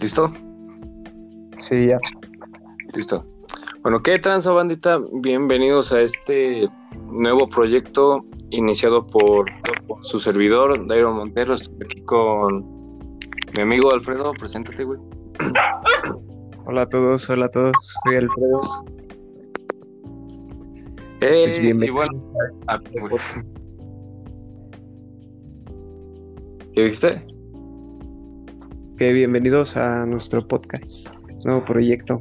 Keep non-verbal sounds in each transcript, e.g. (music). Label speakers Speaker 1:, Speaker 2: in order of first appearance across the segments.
Speaker 1: ¿Listo?
Speaker 2: Sí, ya.
Speaker 1: Listo. Bueno, ¿qué tranza bandita? Bienvenidos a este nuevo proyecto iniciado por, por su servidor, Dairo Montero. Estoy aquí con mi amigo Alfredo. Preséntate, güey. (coughs)
Speaker 2: Hola a todos, hola a todos. Soy Alfredo.
Speaker 1: Eh,
Speaker 2: Pues
Speaker 1: y
Speaker 2: bienvenido.
Speaker 1: bueno, ah. ¿Qué dijiste?
Speaker 2: Que bienvenidos a nuestro podcast, nuevo proyecto.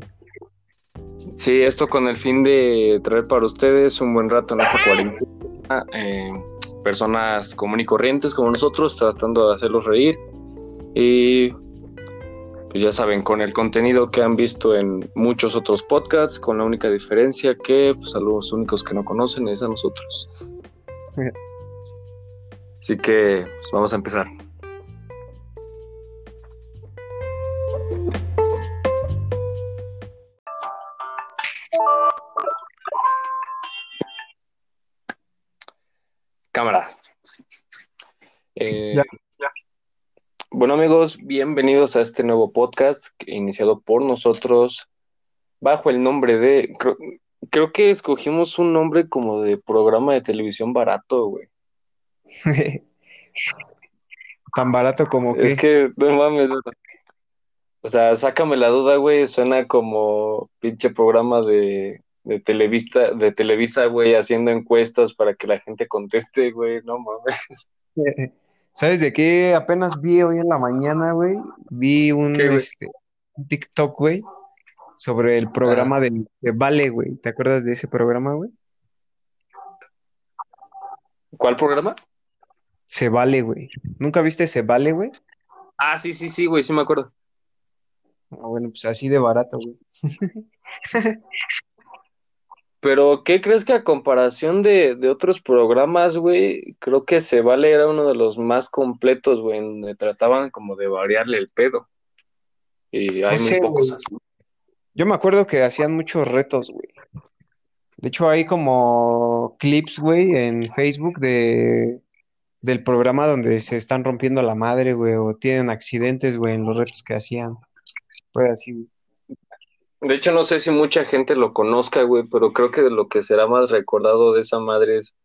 Speaker 1: Sí, esto con el fin de traer para ustedes un buen rato en esta cuarentena. eh, personas comunes y corrientes como nosotros, tratando de hacerlos reír. Y pues ya saben, con el contenido que han visto en muchos otros podcasts, con la única diferencia que pues, a los únicos que no conocen es a nosotros. Así que pues, vamos a empezar. Cámara. Eh,
Speaker 2: Ya,
Speaker 1: Bueno amigos, bienvenidos a este nuevo podcast iniciado por nosotros bajo el nombre de... Creo, creo que escogimos un nombre como de programa de televisión barato, güey. (laughs)
Speaker 2: Tan barato como que.
Speaker 1: Es que, no mames. O sea, sácame la duda, güey, suena como pinche programa de, de Televisa, de Televisa, güey, haciendo encuestas para que la gente conteste, güey, no mames. (laughs)
Speaker 2: ¿Sabes de qué? Apenas vi hoy en la mañana, güey. Vi este, un TikTok, güey, sobre el programa de, de Vale, güey. ¿Te acuerdas de ese programa, güey?
Speaker 1: ¿Cuál programa?
Speaker 2: Se Vale, güey. ¿Nunca viste Se Vale, güey?
Speaker 1: Ah, sí, sí, sí, güey, sí me acuerdo.
Speaker 2: Ah, bueno, pues así de barato, güey. (laughs)
Speaker 1: Pero, ¿qué crees que a comparación de, de otros programas, güey? Creo que Se Vale era uno de los más completos, güey, donde trataban como de variarle el pedo. Y hay
Speaker 2: No
Speaker 1: muy
Speaker 2: sé,
Speaker 1: pocos así.
Speaker 2: Yo me acuerdo que hacían muchos retos, güey. De hecho, hay como clips, güey, en Facebook de del programa donde se están rompiendo la madre, güey, o tienen accidentes, güey, en los retos que hacían. Fue así, güey.
Speaker 1: De hecho, no sé si mucha gente lo conozca, güey, pero creo que de lo que será más recordado de esa madre es,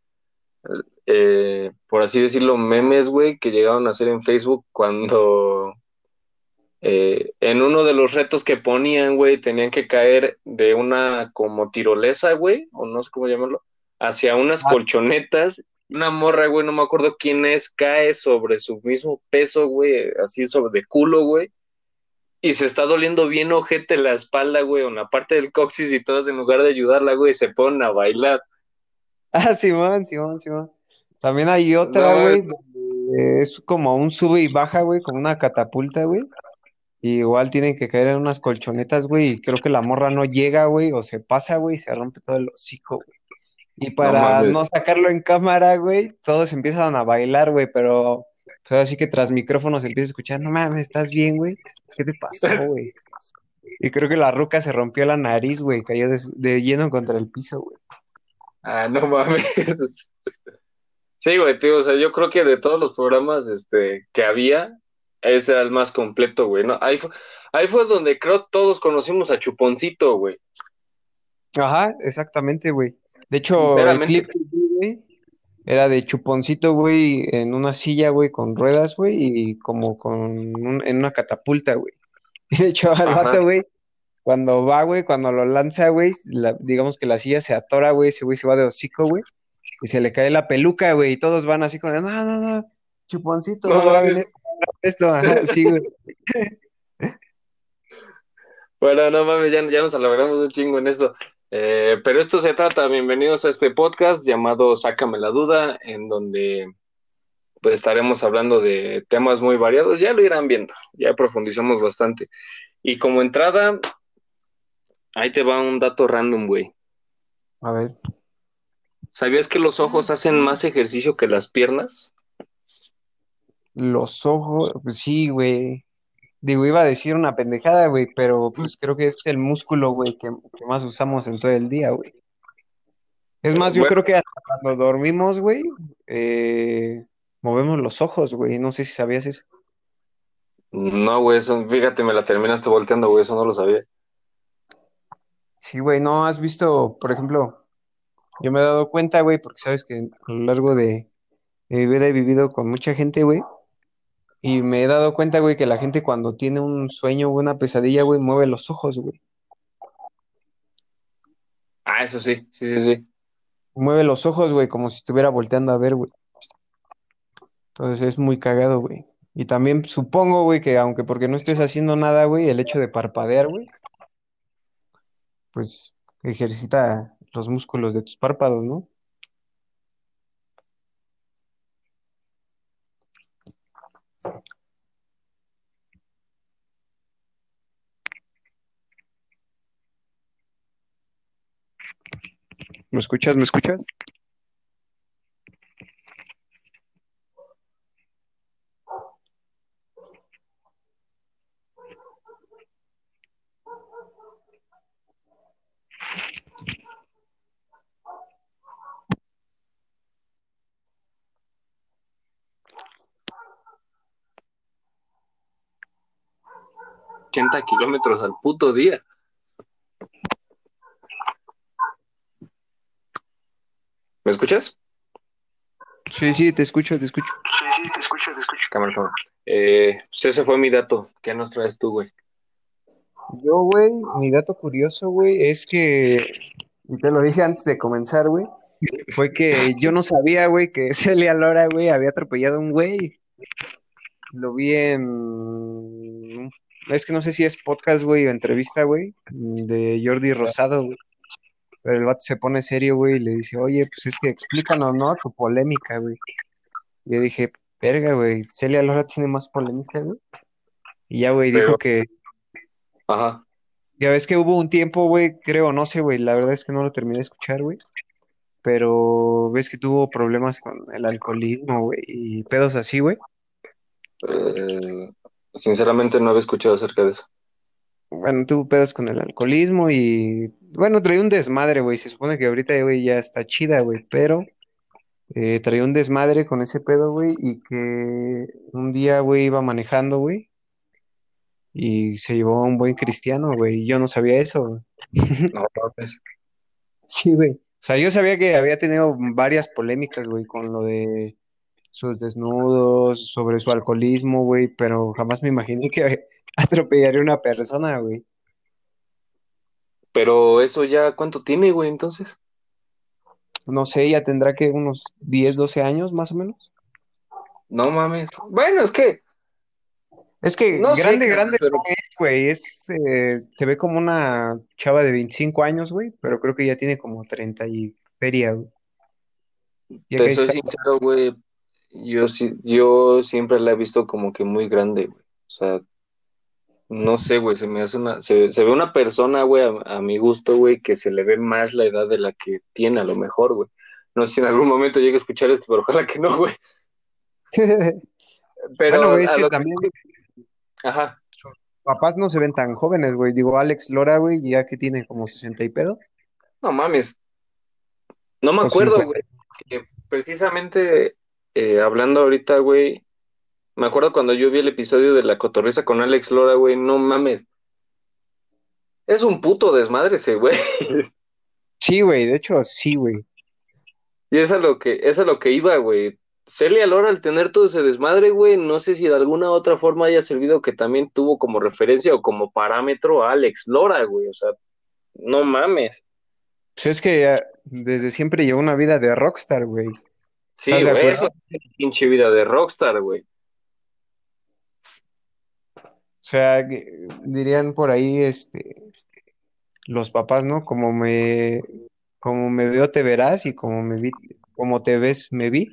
Speaker 1: eh, por así decirlo, memes, güey, que llegaron a hacer en Facebook cuando eh, en uno de los retos que ponían, güey, tenían que caer de una como tirolesa, güey, o no sé cómo llamarlo, hacia unas colchonetas. Una morra, güey, no me acuerdo quién es, cae sobre su mismo peso, güey, así sobre de culo, güey. Y se está doliendo bien ojete la espalda, güey, o en la parte del coxis y todos en lugar de ayudarla, güey, se ponen a bailar. (laughs)
Speaker 2: Ah, Simón, Simón, Simón. También hay otra,
Speaker 1: No,
Speaker 2: güey, donde es como un sube y baja, güey, como una catapulta, güey. Y igual tienen que caer en unas colchonetas, güey, y creo que la morra no llega, güey, o se pasa, güey, y se rompe todo el hocico, güey. Y para
Speaker 1: mames.
Speaker 2: no sacarlo en cámara, güey, todos empiezan a bailar, güey, pero pues, así que tras micrófonos se empieza a escuchar, no mames, ¿estás bien, güey? ¿Qué te pasó, (laughs) güey? Y creo que la ruca se rompió la nariz, güey, cayó de, de lleno contra el piso, güey.
Speaker 1: Ah, no mames. Sí, güey, tío, o sea, yo creo que de todos los programas este, que había, ese era el más completo, güey, ¿no? Ahí fue, ahí fue donde creo todos conocimos a Chuponcito, güey.
Speaker 2: Ajá, exactamente, güey. De hecho, el clip que vi, güey, era de Chuponcito, güey, en una silla, güey, con ruedas, güey, y como con un- en una catapulta, güey. (laughs) Y de hecho, al
Speaker 1: Ajá.
Speaker 2: vato, güey, cuando va, güey, cuando lo lanza, güey, la- digamos que la silla se atora, güey, ese güey se va de hocico, güey, y se le cae la peluca, güey, y todos van así de, no, no, no, Chuponcito,
Speaker 1: No
Speaker 2: no no esto, sí, güey. (laughs)
Speaker 1: Bueno, no mames, ya, ya nos alargamos un chingo en esto. Eh, pero esto se trata, bienvenidos a este podcast llamado Sácame la Duda, en donde pues estaremos hablando de temas muy variados, ya lo irán viendo, ya profundizamos bastante. Y como entrada, ahí te va un dato random, güey.
Speaker 2: A ver,
Speaker 1: ¿Sabías que los ojos hacen más ejercicio que las piernas?
Speaker 2: los ojos, pues sí, güey. Digo, iba a decir una pendejada, güey, pero pues creo que es el músculo, güey, que, que más usamos en todo el día, güey. Es más, yo
Speaker 1: Bueno.
Speaker 2: creo que hasta cuando dormimos, güey, eh, movemos los ojos, güey. No sé si sabías eso.
Speaker 1: No, güey, eso, fíjate, me la terminaste volteando, güey, eso no lo sabía.
Speaker 2: Sí, güey, no has visto, por ejemplo, yo me he dado cuenta, güey, porque sabes que a lo largo de, de mi vida he vivido con mucha gente, güey, y me he dado cuenta, güey, que la gente cuando tiene un sueño o una pesadilla, güey, mueve los ojos, güey.
Speaker 1: Ah, eso sí, sí, sí, sí.
Speaker 2: Mueve los ojos, güey, como si estuviera volteando a ver, güey. Entonces es muy cagado, güey. Y también supongo, güey, que aunque porque no estés haciendo nada, güey, el hecho de parpadear, güey, pues ejercita los músculos de tus párpados, ¿no? ¿Me escuchas? ¿Me escuchas?
Speaker 1: Ochenta kilómetros al puto día. ¿Me escuchas?
Speaker 2: Sí, sí, te escucho, te escucho.
Speaker 1: Sí, sí, te escucho, te escucho. Cámara, cámara. Eh, pues ese fue mi dato. ¿Qué nos traes tú, güey?
Speaker 2: Yo, güey, mi dato curioso, güey, es que, te lo dije antes de comenzar, güey, fue que yo no sabía, güey, que (laughs) Celia Lora, güey, había atropellado a un güey. Lo vi en, es que no sé si es podcast, güey, o entrevista, güey, de Jordi Rosado, güey. Pero el vato se pone serio, güey, y le dice, oye, pues es que explícanos, ¿no? Tu polémica, güey. Yo dije, verga, güey, Celia Lora tiene más polémica, güey. Y ya, güey, dijo que,
Speaker 1: Ajá.
Speaker 2: ya ves que hubo un tiempo, güey, creo, no sé, güey, la verdad es que no lo terminé de escuchar, güey. Pero ves que tuvo problemas con el alcoholismo, güey, y pedos así, güey.
Speaker 1: Eh, sinceramente no había escuchado acerca de eso.
Speaker 2: Bueno, tuvo pedos con el alcoholismo y, bueno, traía un desmadre, güey. Se supone que ahorita, güey, ya está chida, güey, pero eh, traía un desmadre con ese pedo, güey, y que un día, güey, iba manejando, güey, y se llevó a un buen cristiano, güey, y yo no sabía eso, güey.
Speaker 1: No, (laughs) mames.
Speaker 2: Sí, güey. O sea, yo sabía que había tenido varias polémicas, güey, con lo de sus desnudos, sobre su alcoholismo, güey, pero jamás me imaginé que (laughs) atropellaría a una persona, güey.
Speaker 1: Pero eso ya, ¿cuánto tiene, güey, entonces?
Speaker 2: No sé, ya tendrá que unos 10, 12 años más o menos.
Speaker 1: No mames. Bueno, es que,
Speaker 2: Es que
Speaker 1: No sé,
Speaker 2: grande,
Speaker 1: cabrón,
Speaker 2: grande
Speaker 1: pero-
Speaker 2: no es, güey. Es, eh, se ve como una chava de 25 años, güey, pero creo que ya tiene como 30 y feria, güey. Ya
Speaker 1: te soy
Speaker 2: está-
Speaker 1: sincero, güey, yo sí, yo siempre la he visto como que muy grande, güey. O sea, no sé, güey, se me hace una, se, se ve una persona, güey, a, a mi gusto, güey, que se le ve más la edad de la que tiene, a lo mejor, güey. No sé si en algún momento llegue a escuchar esto, pero ojalá que no, güey. (laughs) Pero
Speaker 2: Bueno, güey, es que también
Speaker 1: Ajá.
Speaker 2: papás no se ven tan jóvenes, güey. Digo, Alex Lora, güey, ya que tiene como 60 y pedo.
Speaker 1: No mames. No me acuerdo,
Speaker 2: 50.
Speaker 1: güey. que precisamente eh, hablando ahorita, güey. Me acuerdo cuando yo vi el episodio de La Cotorrisa con Alex Lora, güey. No mames. Es un puto desmadre ese, güey.
Speaker 2: Sí, güey, de hecho, sí, güey.
Speaker 1: Y es a lo que, es a lo que iba, güey. Celia Lora, al tener todo ese desmadre, güey, no sé si de alguna otra forma haya servido que también tuvo como referencia o como parámetro a Alex Lora, güey. O sea, no mames.
Speaker 2: Pues es que ya desde siempre llevó una vida de rockstar, güey.
Speaker 1: Sí,
Speaker 2: ¿Estás de
Speaker 1: güey, eso es pinche vida de rockstar, güey.
Speaker 2: O sea, dirían por ahí, este, los papás, ¿no? Como me, como me veo, te verás, y como me vi, como te ves, me vi.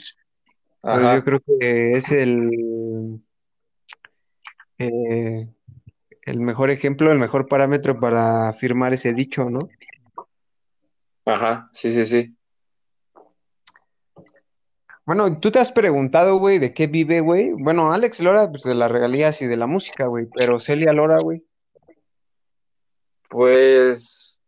Speaker 2: Entonces yo creo que es el, eh, el mejor ejemplo, el mejor parámetro para afirmar ese dicho, ¿no?
Speaker 1: Ajá, sí, sí, sí.
Speaker 2: Bueno, tú te has preguntado, güey, de qué vive, güey. Bueno, Alex Lora, pues de las regalías y de la música, güey, pero Celia Lora, güey.
Speaker 1: Pues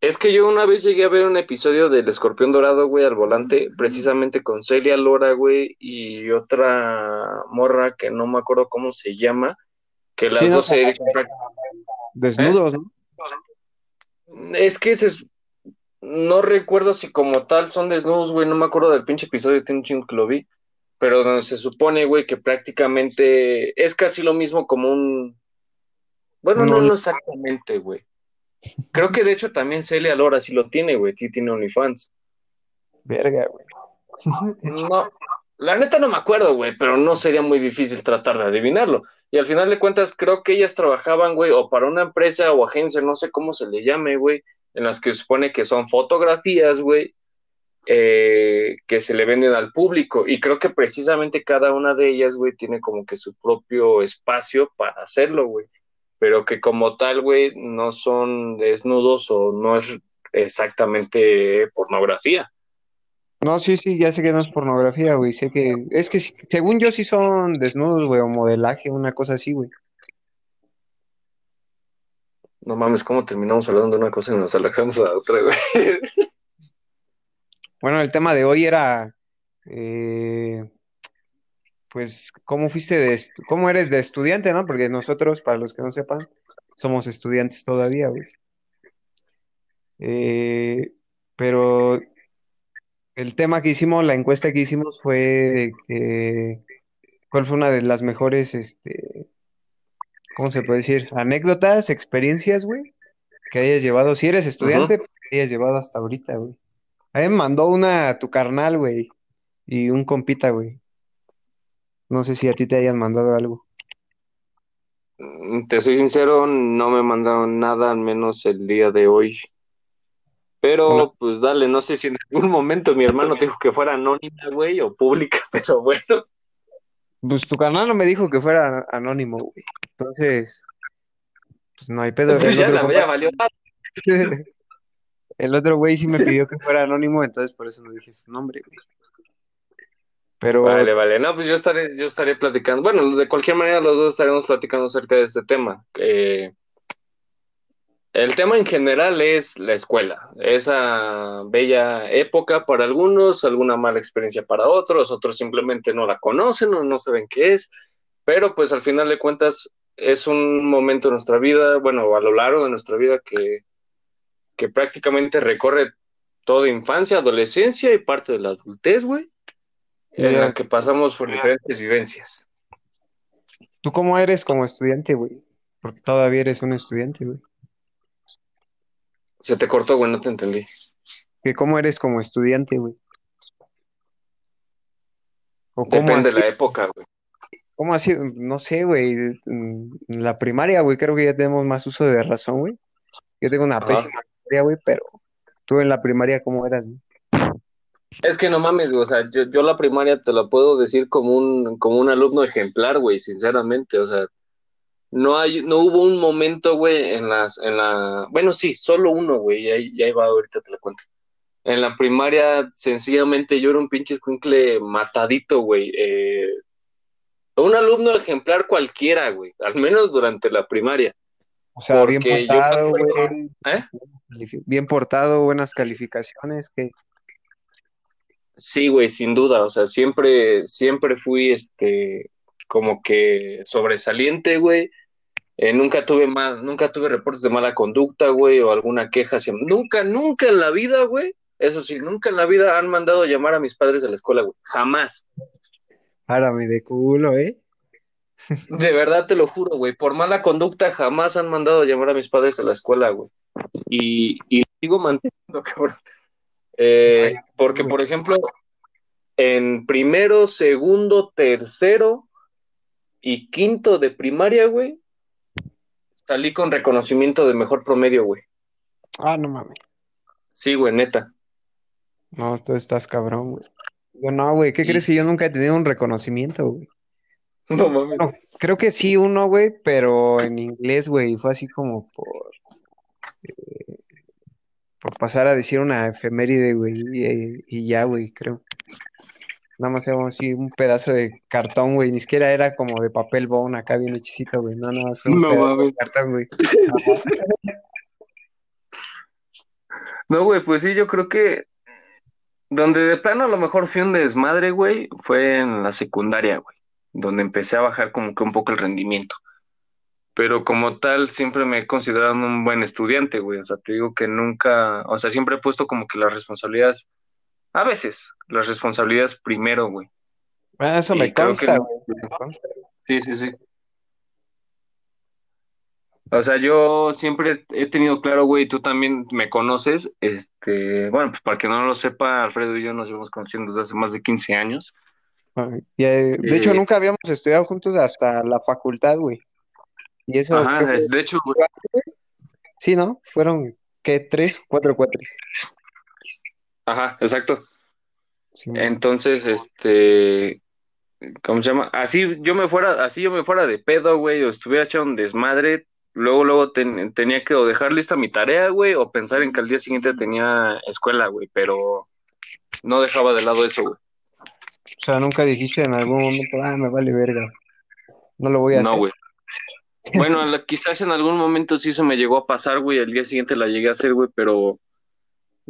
Speaker 1: es que yo una vez llegué a ver un episodio del Escorpión Dorado, güey, al volante, precisamente con Celia Lora, güey, y otra morra que no me acuerdo cómo se llama, Que las
Speaker 2: Sí, no,
Speaker 1: dos se
Speaker 2: Desnudos, ¿no?
Speaker 1: Es que es- no recuerdo si como tal son desnudos, güey, no me acuerdo del pinche episodio, tiene un chingo que lo vi, pero donde se supone, güey, que prácticamente es casi lo mismo como un... Bueno, no,
Speaker 2: No.
Speaker 1: exactamente, güey. Creo que de hecho también Celia Lora sí lo tiene, güey, sí tiene OnlyFans.
Speaker 2: Verga, güey.
Speaker 1: No, la neta no me acuerdo, güey, pero no sería muy difícil tratar de adivinarlo. Y al final de cuentas, creo que ellas trabajaban, güey, o para una empresa o agencia, no sé cómo se le llame, güey, en las que se supone que son fotografías, güey, eh, que se le venden al público. Y creo que precisamente cada una de ellas, güey, tiene como que su propio espacio para hacerlo, güey. Pero que como tal, güey, no son desnudos o no es exactamente pornografía.
Speaker 2: No, sí, sí, ya sé que no es pornografía, güey. Sé que. Es que según yo sí son desnudos, güey, o modelaje, una cosa así, güey.
Speaker 1: No mames, ¿cómo terminamos hablando de una cosa y nos alejamos a otra, güey? (laughs)
Speaker 2: Bueno, el tema de hoy era. eh, pues, ¿cómo fuiste de. ¿Cómo eres de estudiante, no? Porque nosotros, para los que no sepan, somos estudiantes todavía, güey. Eh, pero el tema que hicimos, la encuesta que hicimos fue. ¿Cuál fue una de las mejores, este. ¿Cómo se puede decir? Anécdotas, experiencias, güey, que hayas llevado. Si eres estudiante, que hayas llevado hasta ahorita, güey. A mí me mandó una a tu carnal, güey, y un compita, güey. No sé si a ti te hayan mandado algo.
Speaker 1: Mm, Te soy sincero, no me mandaron nada, al menos el día de hoy. Pero, pues dale, no sé si en algún momento mi hermano te dijo que fuera anónima, güey, o pública, (laughs) pero bueno.
Speaker 2: Pues tu carnal no me dijo que fuera anónimo, güey. Entonces, pues no hay pedo.
Speaker 1: Pues ya la ya valió. (laughs)
Speaker 2: El otro güey sí me pidió que fuera anónimo, entonces por eso no dije su nombre, güey. Pero
Speaker 1: Vale, vale. No, pues yo estaré, yo estaré platicando. Bueno, de cualquier manera, los dos estaremos platicando acerca de este tema. Eh, el tema en general es la escuela, esa bella época para algunos, alguna mala experiencia para otros, otros simplemente no la conocen o no saben qué es, pero pues al final de cuentas es un momento de nuestra vida, bueno, a lo largo de nuestra vida que, que prácticamente recorre toda infancia, adolescencia y parte de la adultez, güey, en la que pasamos por diferentes vivencias.
Speaker 2: ¿tú cómo eres como estudiante, güey? Porque todavía eres un estudiante, güey.
Speaker 1: Se te cortó, güey, no te entendí.
Speaker 2: ¿Que cómo eres como estudiante, güey? ¿O cómo
Speaker 1: Depende
Speaker 2: has
Speaker 1: de la época, güey.
Speaker 2: ¿Cómo ha sido? No sé, güey. En la primaria, güey, creo que ya tenemos más uso de razón, güey. Yo tengo una
Speaker 1: Ajá.
Speaker 2: pésima memoria, güey, pero tú en la primaria, ¿cómo eras, güey?
Speaker 1: Es que no mames, güey, o sea, yo, yo la primaria te la puedo decir como un, como un alumno ejemplar, güey, sinceramente, o sea, no hay, no hubo un momento, güey, en las, en la, bueno, sí, solo uno, güey, y ahí, y ahí va, ahorita te la cuento. En la primaria, sencillamente, yo era un pinche escuincle matadito, güey, eh, un alumno ejemplar cualquiera, güey, al menos durante la primaria.
Speaker 2: O sea, bien portado, güey.
Speaker 1: ¿Eh?
Speaker 2: Bien portado, buenas calificaciones, que
Speaker 1: Sí, güey, sin duda, o sea, siempre, siempre fui, este, como que sobresaliente, güey. Eh, nunca tuve mal, nunca tuve reportes de mala conducta, güey, o alguna queja hacia... Nunca, nunca en la vida, güey, eso sí, nunca en la vida han mandado llamar a mis padres de la escuela, güey, jamás.
Speaker 2: párame de culo, ¿eh? (laughs)
Speaker 1: De verdad te lo juro, güey, por mala conducta jamás han mandado llamar a mis padres de la escuela, güey. Y, y sigo manteniendo, (laughs) cabrón. Eh, porque, por ejemplo, en primero, segundo, tercero y quinto de primaria, güey, salí con reconocimiento de mejor promedio, güey.
Speaker 2: Ah, no mames.
Speaker 1: Sí, güey, neta.
Speaker 2: No, tú estás cabrón, güey. Yo no, güey, ¿qué crees que yo nunca he tenido un reconocimiento, güey? (laughs)
Speaker 1: No mames.
Speaker 2: Creo que sí uno, güey, pero en inglés, güey, fue así como por, eh, por pasar a decir una efeméride, güey, y, y ya, güey, creo. Nada más era así un pedazo de cartón, güey, ni siquiera era como de papel bone acá bien hechicito, güey, no, no, fue un
Speaker 1: No
Speaker 2: pedazo de cartón, güey. (laughs)
Speaker 1: No, güey, pues sí, yo creo que donde de plano a lo mejor fui un desmadre, güey, fue en la secundaria, güey, donde empecé a bajar como que un poco el rendimiento. pero como tal siempre me he considerado un buen estudiante, güey. O sea, te digo que nunca, o sea, siempre he puesto como que las responsabilidades, a veces, las responsabilidades primero, güey.
Speaker 2: Ah, eso
Speaker 1: Y
Speaker 2: me
Speaker 1: que
Speaker 2: güey. consta.
Speaker 1: Sí, sí, sí. O sea, yo siempre he tenido claro, güey, tú también me conoces, este, bueno, pues para que no lo sepa, Alfredo y yo nos llevamos conociendo desde hace más de 15 años.
Speaker 2: Eh, de hecho,
Speaker 1: Eh,
Speaker 2: nunca habíamos estudiado juntos hasta la facultad, güey. Y eso,
Speaker 1: Ajá, de hecho, güey,
Speaker 2: Sí, ¿no? Fueron, ¿qué? ¿Tres? ¿Cuatro cuatres?
Speaker 1: Ajá, exacto.
Speaker 2: Sí,
Speaker 1: Entonces, este, ¿cómo se llama? Así yo me fuera, así yo me fuera de pedo, güey, o estuviera echado un desmadre, luego, luego ten- tenía que o dejar lista mi tarea, güey, o pensar en que al día siguiente tenía escuela, güey, pero no dejaba de lado eso, güey.
Speaker 2: O sea, nunca dijiste en algún momento, ah, me vale verga. No lo voy a
Speaker 1: No,
Speaker 2: hacer.
Speaker 1: güey. Bueno, la- quizás en algún momento sí se me llegó a pasar, güey, el día siguiente la llegué a hacer, güey, pero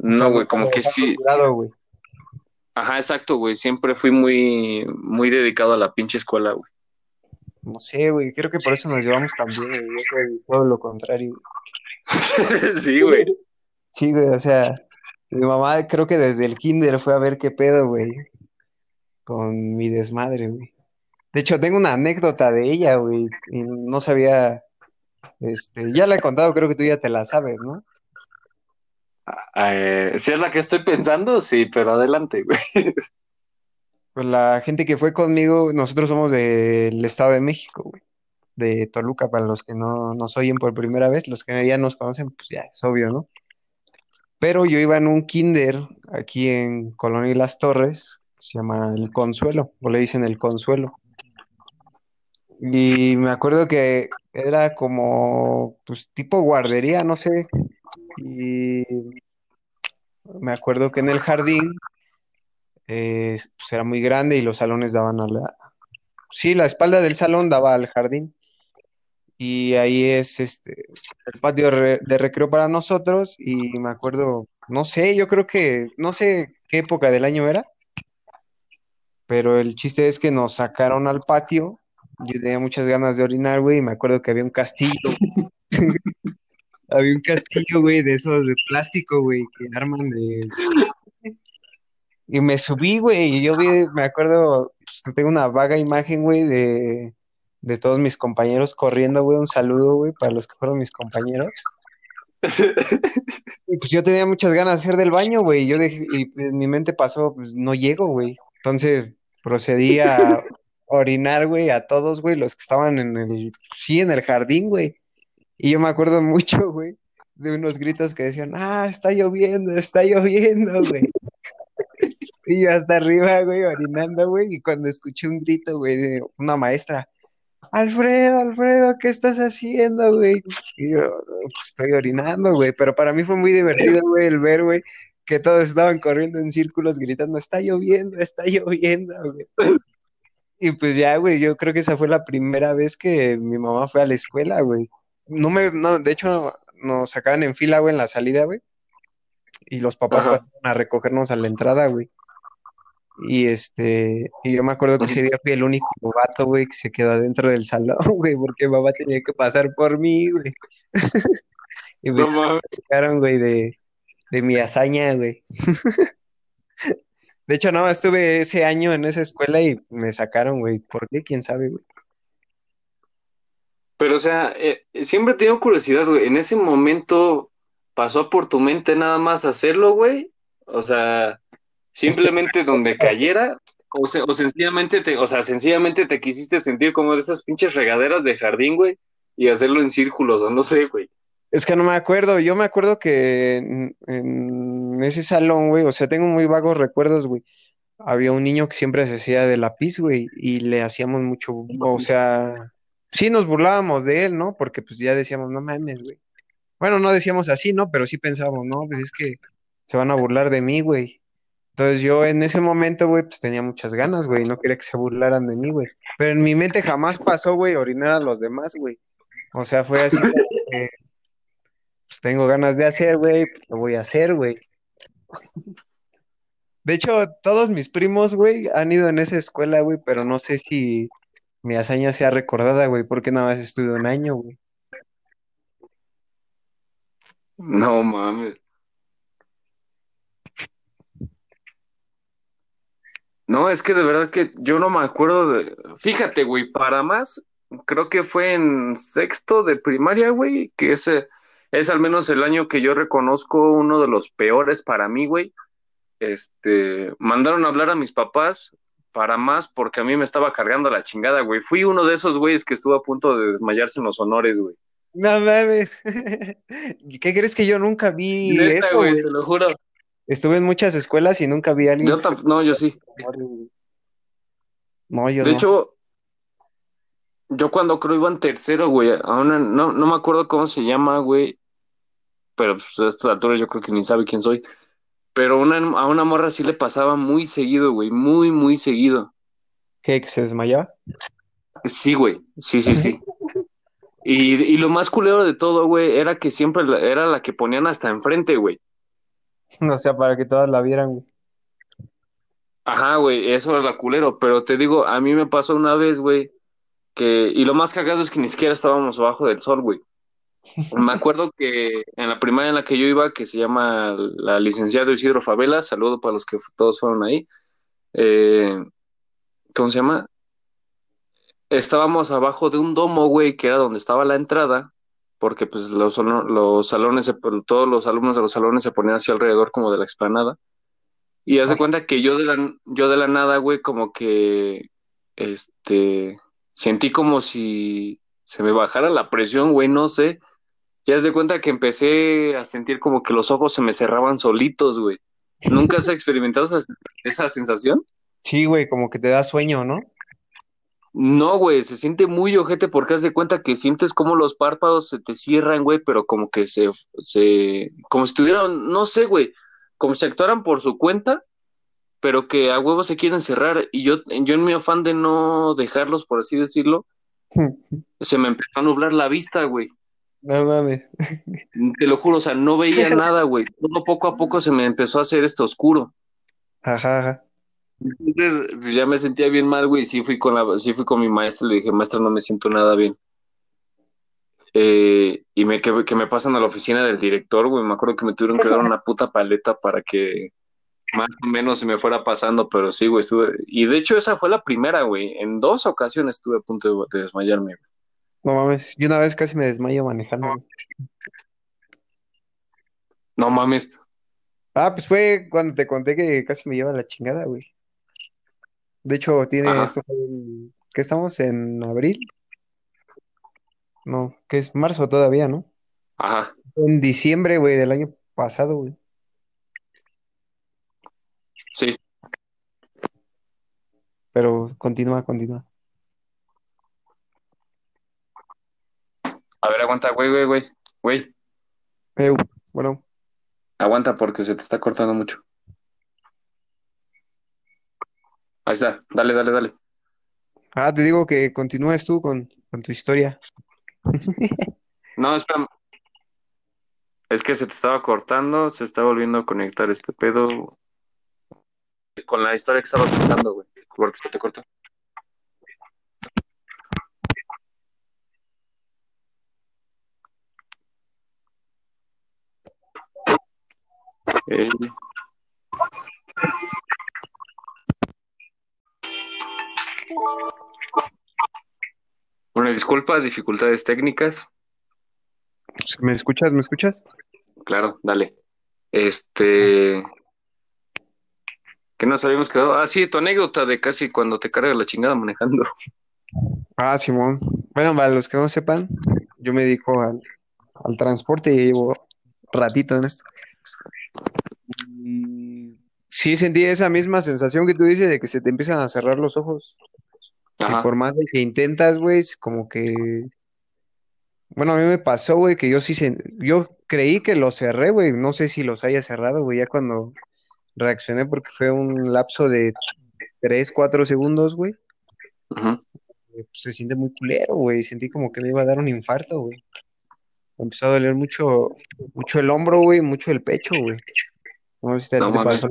Speaker 1: no, güey, como que sí, ajá, exacto, güey, siempre fui muy, muy dedicado a la pinche escuela, güey.
Speaker 2: No sé, güey. Creo que por eso nos llevamos tan bien, güey. Yo soy todo lo contrario. güey. (laughs)
Speaker 1: Sí, güey.
Speaker 2: Sí, güey, o sea, mi mamá creo que desde el kinder fue a ver qué pedo, güey, con mi desmadre, güey. De hecho, tengo una anécdota de ella, güey, y no sabía, este, ya la he contado, creo que tú ya te la sabes, ¿no?
Speaker 1: Eh, si es la que estoy pensando, sí, pero adelante, güey.
Speaker 2: Pues la gente que fue conmigo, nosotros somos del Estado de México, güey, de Toluca, para los que no nos oyen por primera vez, los que ya nos conocen, pues ya es obvio, ¿no? Pero yo iba en un kinder aquí en Colonia y Las Torres, se llama El Consuelo, o le dicen El Consuelo. Y me acuerdo que era como, pues, tipo guardería, no sé. Y me acuerdo que en el jardín, eh, pues era muy grande y los salones daban a la... Sí, la espalda del salón daba al jardín. Y ahí es este el patio de recreo para nosotros. Y me acuerdo, no sé, yo creo que, no sé qué época del año era, pero el chiste es que nos sacaron al patio. Yo tenía muchas ganas de orinar, güey, y me acuerdo que había un castillo. (laughs) Había un castillo, güey, de esos de plástico, güey, que arman de... Y me subí, güey, y yo vi, me acuerdo, pues, tengo una vaga imagen, güey, de, de todos mis compañeros corriendo, güey, un saludo, güey, para los que fueron mis compañeros. (laughs) Y pues yo tenía muchas ganas de hacer del baño, güey, y yo dejé- y en mi mente pasó, pues no llego, güey. Entonces procedí a (laughs) orinar, güey, a todos, güey, los que estaban en el, sí, en el jardín, güey. Y yo me acuerdo (laughs) mucho, güey, de unos gritos que decían, ah, está lloviendo, está lloviendo, güey. (laughs) Y yo hasta arriba, güey, orinando, güey, y cuando escuché un grito, güey, de una maestra, Alfredo, Alfredo, ¿qué estás haciendo, güey? Y yo, pues estoy orinando, güey, pero para mí fue muy divertido, güey, el ver, güey, que todos estaban corriendo en círculos gritando, está lloviendo, está lloviendo, güey. Y pues ya, güey, yo creo que esa fue la primera vez que mi mamá fue a la escuela, güey. No me, no, de hecho, nos sacaban en fila, güey, en la salida, güey, y los papás
Speaker 1: Ajá.
Speaker 2: pasaron a recogernos a la entrada, güey. Y este, y yo me acuerdo que ese día fui el único vato, güey, que se quedó adentro del salón, (laughs) güey, porque mamá tenía que pasar por mí, güey. (laughs) Y pues
Speaker 1: No
Speaker 2: sacaron, güey, de, de mi hazaña, güey. (laughs) De hecho, no, estuve ese año en esa escuela y me sacaron, güey. ¿Por qué? ¿Quién sabe, güey?
Speaker 1: Pero, o sea, eh, siempre he tenido curiosidad, güey. En ese momento pasó por tu mente nada más hacerlo, güey. O sea, simplemente donde cayera. O, se- o sencillamente te, o sea, sencillamente te quisiste sentir como de esas pinches regaderas de jardín, güey, y hacerlo en círculos, o no sé, güey.
Speaker 2: Es que no me acuerdo. Yo me acuerdo que en, en ese salón, güey, o sea, tengo muy vagos recuerdos, güey. Había un niño que siempre se hacía de lápiz, güey, y le hacíamos mucho, o sea, sí nos burlábamos de él, ¿no? Porque pues ya decíamos, no mames, güey. Bueno, no decíamos así, ¿no? Pero sí pensábamos, no, pues es que se van a burlar de mí, güey. Entonces yo en ese momento, güey, pues tenía muchas ganas, güey, no quería que se burlaran de mí, güey. Pero en mi mente jamás pasó, güey, orinar a los demás, güey. O sea, fue así que, pues tengo ganas de hacer, güey, pues lo voy a hacer, güey. De hecho, todos mis primos, güey, han ido en esa escuela, güey, pero no sé si, mi hazaña sea recordada, güey, porque nada más estuve un año, güey.
Speaker 1: No mames. No, es que de verdad que yo no me acuerdo de. Fíjate, güey, para más, creo que fue en sexto de primaria, güey, que ese es al menos el año que yo reconozco uno de los peores para mí, güey. Este, mandaron a hablar a mis papás para más porque a mí me estaba cargando la chingada, güey. Fui uno de esos güeyes que estuvo a punto de desmayarse en los honores, güey.
Speaker 2: No mames. (laughs) ¿Qué crees que yo nunca vi
Speaker 1: Neta,
Speaker 2: eso,
Speaker 1: güey,
Speaker 2: güey?
Speaker 1: te lo juro.
Speaker 2: Estuve en muchas escuelas y nunca vi a alguien.
Speaker 1: Yo no, yo sí.
Speaker 2: No, yo
Speaker 1: De
Speaker 2: no.
Speaker 1: hecho, yo cuando creo iba en tercero, güey, a una, no, no me acuerdo cómo se llama, güey, pero pues, a estas alturas yo creo que ni sabe quién soy. Pero una, a una morra sí le pasaba muy seguido, güey, muy, muy seguido.
Speaker 2: ¿Qué? ¿Que se desmayaba?
Speaker 1: Sí, güey, sí, sí, sí. Y, y lo más culero de todo, güey, era que siempre la- era la que ponían hasta enfrente, güey. (laughs)
Speaker 2: O sea, para que todas la vieran, güey.
Speaker 1: Ajá, güey, eso era la culero, pero te digo, a mí me pasó una vez, güey, que, y lo más cagado es que ni siquiera estábamos abajo del sol, güey. Me acuerdo que en la primaria en la que yo iba, que se llama la licenciada Isidro Favela, saludo para los que todos fueron ahí, eh, ¿cómo se llama? Estábamos abajo de un domo, güey, que era donde estaba la entrada, porque pues los, salo- los salones, se- todos los alumnos de los salones se ponían hacia alrededor como de la explanada. Y haz de cuenta que yo de la, yo de la nada, güey, como que, este, sentí como si se me bajara la presión, güey, no sé. Ya haz de cuenta que empecé a sentir como que los ojos se me cerraban solitos, güey. ¿Nunca has experimentado esa, esa sensación?
Speaker 2: Sí, güey, como que te da sueño, ¿no?
Speaker 1: No, güey, se siente muy ojete porque haz de cuenta que sientes como los párpados se te cierran, güey, pero como que se, se, como si estuvieran, no sé, güey, como si actuaran por su cuenta, pero que a huevo se quieren cerrar. Y yo, yo en mi afán de no dejarlos, por así decirlo, (laughs) se me empezó a nublar la vista, güey.
Speaker 2: No mames.
Speaker 1: Te lo juro, o sea, no veía (laughs) nada, güey. Todo poco a poco se me empezó a hacer esto oscuro.
Speaker 2: Ajá, ajá.
Speaker 1: Entonces, pues, ya me sentía bien mal, güey. Sí fui con la, sí fui con mi maestra y le dije, maestra, no me siento nada bien. Eh, y me que, que me pasan a la oficina del director, güey. Me acuerdo que me tuvieron que dar una (laughs) puta paleta para que más o menos se me fuera pasando, pero sí, güey, estuve. Y de hecho, esa fue la primera, güey. En dos ocasiones estuve a punto de, de desmayarme. güey.
Speaker 2: No mames. Yo una vez casi me desmayo manejando. güey.
Speaker 1: No mames.
Speaker 2: Ah, pues fue cuando te conté que casi me lleva la chingada, güey. De hecho, tiene
Speaker 1: Ajá.
Speaker 2: esto, en- ¿qué estamos? ¿En abril? No, que es marzo todavía, ¿no?
Speaker 1: Ajá.
Speaker 2: En diciembre, güey, del año pasado, güey.
Speaker 1: Sí.
Speaker 2: Pero continúa, continúa.
Speaker 1: A ver, aguanta, güey, güey, güey. Güey,
Speaker 2: Eh, bueno,
Speaker 1: aguanta porque se te está cortando mucho. Ahí está. Dale, dale, dale.
Speaker 2: ah, te digo que continúes tú con, con tu historia. (laughs)
Speaker 1: No, espera. Es que se te estaba cortando, se está volviendo a conectar este pedo con la historia que estabas contando, güey. Porque se te cortó. Eh, Una disculpa, dificultades técnicas.
Speaker 2: ¿Me escuchas? ¿Me escuchas?
Speaker 1: Claro, dale. Este. ¿Qué nos habíamos quedado? Ah, sí, tu anécdota de casi cuando te carga la chingada manejando.
Speaker 2: Ah, Simón. Bueno, para los que no sepan, yo me dedico al, al transporte y llevo ratito en esto. Y sí sentí esa misma sensación que tú dices de que se te empiezan a cerrar los ojos.
Speaker 1: Ajá.
Speaker 2: por más de que intentas, güey, es como que... Bueno, a mí me pasó, güey, que yo sí sen- Yo creí que los cerré, güey. No sé si los haya cerrado, güey, ya cuando reaccioné porque fue un lapso de 3, 4 segundos, güey.
Speaker 1: Ujú.
Speaker 2: eh, pues, se siente muy culero, güey. Sentí como que me iba a dar un infarto, güey. Me empezó a doler mucho, mucho el hombro, güey, mucho el pecho, güey. No sé si te,
Speaker 1: No
Speaker 2: te pasó.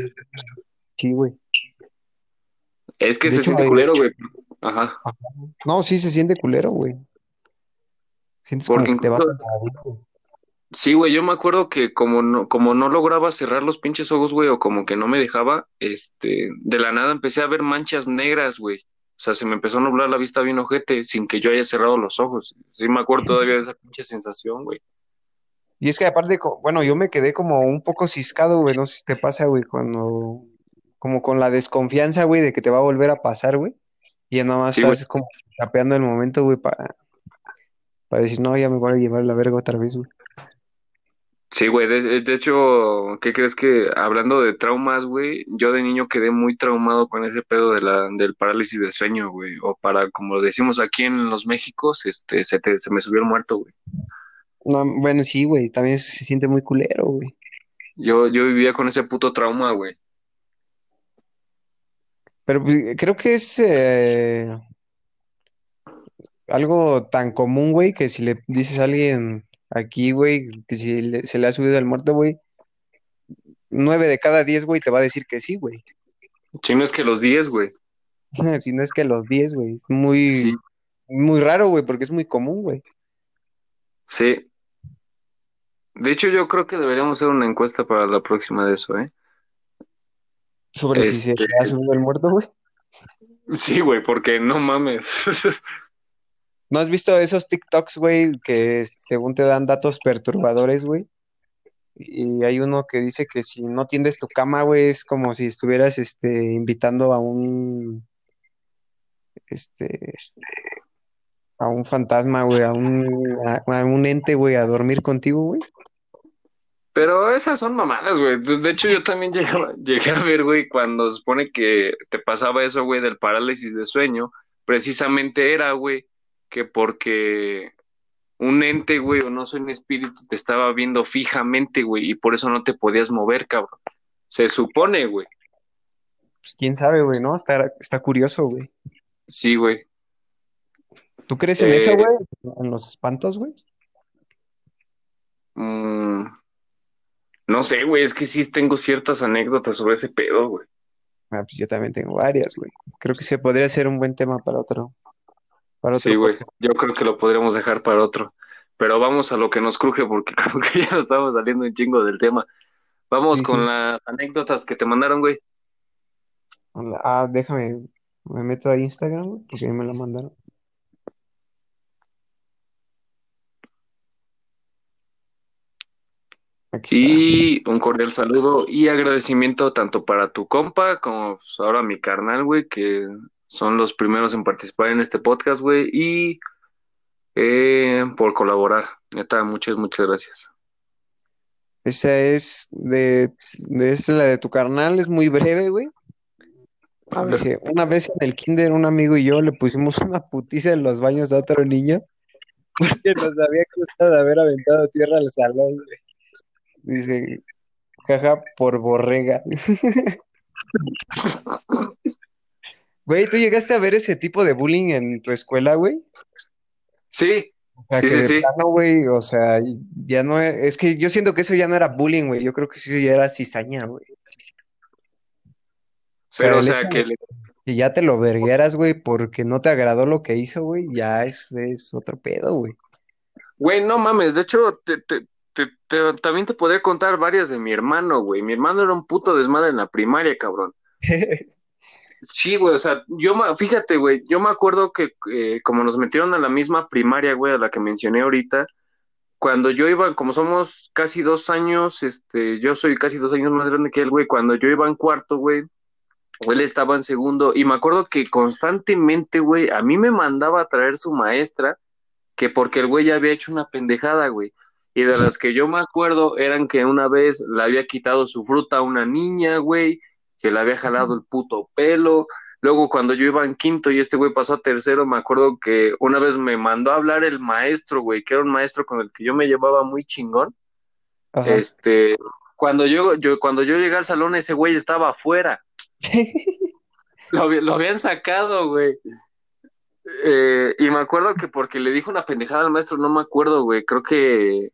Speaker 2: Sí, güey.
Speaker 1: Es que
Speaker 2: De
Speaker 1: se
Speaker 2: hecho,
Speaker 1: siente culero, güey. Ajá.
Speaker 2: No, sí se siente culero, güey. Sientes
Speaker 1: Porque
Speaker 2: como que te vas a.
Speaker 1: Sí, güey, yo me acuerdo que como no, como no lograba cerrar los pinches ojos, güey, o como que no me dejaba, este, de la nada empecé a ver manchas negras, güey. O sea, se me empezó a nublar la vista bien ojete sin que yo haya cerrado los ojos. Sí me acuerdo todavía de esa pinche sensación, güey.
Speaker 2: Y es que aparte, bueno, yo me quedé como un poco ciscado, güey. No sé si te pasa, güey, cuando, como con la desconfianza, güey, de que te va a volver a pasar, güey. Y ya nada más
Speaker 1: Sí, güey.
Speaker 2: estás como tapeando el momento, güey, para, para decir, no, ya me voy a llevar la verga otra vez, güey.
Speaker 1: Sí, güey, de, de hecho, ¿qué crees que hablando de traumas, güey? Yo de niño quedé muy traumado con ese pedo de la, del parálisis de sueño, güey. O para, como decimos aquí en los Méxicos, este, se, te, se me subió el muerto, güey.
Speaker 2: No, bueno, sí, güey, también se siente muy culero, güey.
Speaker 1: Yo, yo vivía con ese puto trauma, güey.
Speaker 2: Pero pues, creo que es eh, algo tan común, güey, que si le dices a alguien aquí, güey, que si le- se le ha subido el muerto, güey, nueve de cada diez, güey, te va a decir que sí, güey.
Speaker 1: Si no es que los 10, güey. (laughs)
Speaker 2: Si no es que los diez, güey. Es muy,
Speaker 1: Sí,
Speaker 2: muy raro, güey, porque es muy común, güey.
Speaker 1: sí. De hecho, yo creo que deberíamos hacer una encuesta para la próxima de eso, ¿eh?
Speaker 2: Sobre si se
Speaker 1: Este,
Speaker 2: le ha subido el muerto, güey.
Speaker 1: sí, güey, porque no mames. (laughs)
Speaker 2: ¿No has visto esos TikToks, güey, que según te dan datos perturbadores, güey? Y hay uno que dice que si no tiendes tu cama, güey, es como si estuvieras, este, invitando a un, este, a un fantasma, güey, a un, a, un ente, güey, a dormir contigo, güey.
Speaker 1: Pero esas son mamadas, güey. De hecho, yo también (laughs) llegaba- llegué a ver, güey, cuando se supone que te pasaba eso, güey, del parálisis de sueño, precisamente era, güey, que porque un ente, güey, o no soy un espíritu, te estaba viendo fijamente, güey, y por eso no te podías mover, cabrón. Se supone, güey.
Speaker 2: Pues quién sabe, güey, ¿no? Está, está curioso, güey.
Speaker 1: Sí, güey.
Speaker 2: ¿Tú crees en
Speaker 1: Eh,
Speaker 2: eso, güey? ¿En los espantos, güey?
Speaker 1: Mm, no sé, güey, es que sí tengo ciertas anécdotas sobre ese pedo, güey.
Speaker 2: Ah, pues yo también tengo varias, güey. Creo que se podría ser un buen tema para otro, para
Speaker 1: Sí, güey, yo creo que lo podríamos dejar para otro. Pero vamos a lo que nos cruje porque (laughs) como que ya nos estamos saliendo un chingo del tema. Vamos
Speaker 2: Sí,
Speaker 1: con
Speaker 2: sí.
Speaker 1: las anécdotas que te mandaron, güey.
Speaker 2: Ah, déjame, me meto a Instagram, güey, porque ahí me la mandaron. Aquí.
Speaker 1: Y un cordial saludo y agradecimiento tanto para tu compa como pues, ahora mi carnal, güey, que son los primeros en participar en este podcast, güey, y eh, por colaborar. Neta, muchas, muchas gracias.
Speaker 2: Esa es de, es la de tu carnal, es muy breve, güey.
Speaker 1: A ver.
Speaker 2: Dice, una vez en el kinder un amigo y yo le pusimos (laughs) una putiza en los baños a otro niño (laughs) porque nos había costado haber aventado tierra al salón, güey. Dice, jaja, por borrega. (laughs) Güey, ¿tú llegaste a ver ese tipo de bullying en tu escuela, güey?
Speaker 1: Sí,
Speaker 2: O sea,
Speaker 1: Sí,
Speaker 2: que
Speaker 1: sí,
Speaker 2: de plano, güey, o sea, ya no es, es que yo siento que eso ya no era bullying, güey, yo creo que eso ya era cizaña, güey. O sea,
Speaker 1: pero o sea que le-
Speaker 2: que ya te lo vergueras, güey, porque no te agradó lo que hizo, güey, ya es, es otro pedo, güey.
Speaker 1: Güey, no mames, de hecho, te, te, te, también te podría contar varias de mi hermano, güey. Mi hermano era un puto desmadre en la primaria, cabrón. (laughs) Sí, güey, o sea, yo, fíjate, güey, yo me acuerdo que eh, como nos metieron a la misma primaria, güey, a la que mencioné ahorita, cuando yo iba, como somos casi dos años, este, yo soy casi dos años más grande que él, güey, cuando yo iba en cuarto, güey, él estaba en segundo, y me acuerdo que constantemente, güey, a mí me mandaba a traer su maestra, que porque el güey ya había hecho una pendejada, güey. Y de las que yo me acuerdo eran que una vez le había quitado su fruta a una niña, güey, que le había jalado el puto pelo. Luego cuando yo iba en quinto y este güey pasó a tercero, me acuerdo que una vez me mandó a hablar el maestro, güey, que era un maestro con el que yo me llevaba muy chingón.
Speaker 2: Ajá.
Speaker 1: Este, cuando yo, yo, cuando yo llegué al salón, ese güey estaba afuera. (laughs) Lo, lo habían sacado, güey. Eh, y me acuerdo que porque le dijo una pendejada al maestro, no me acuerdo, güey. Creo que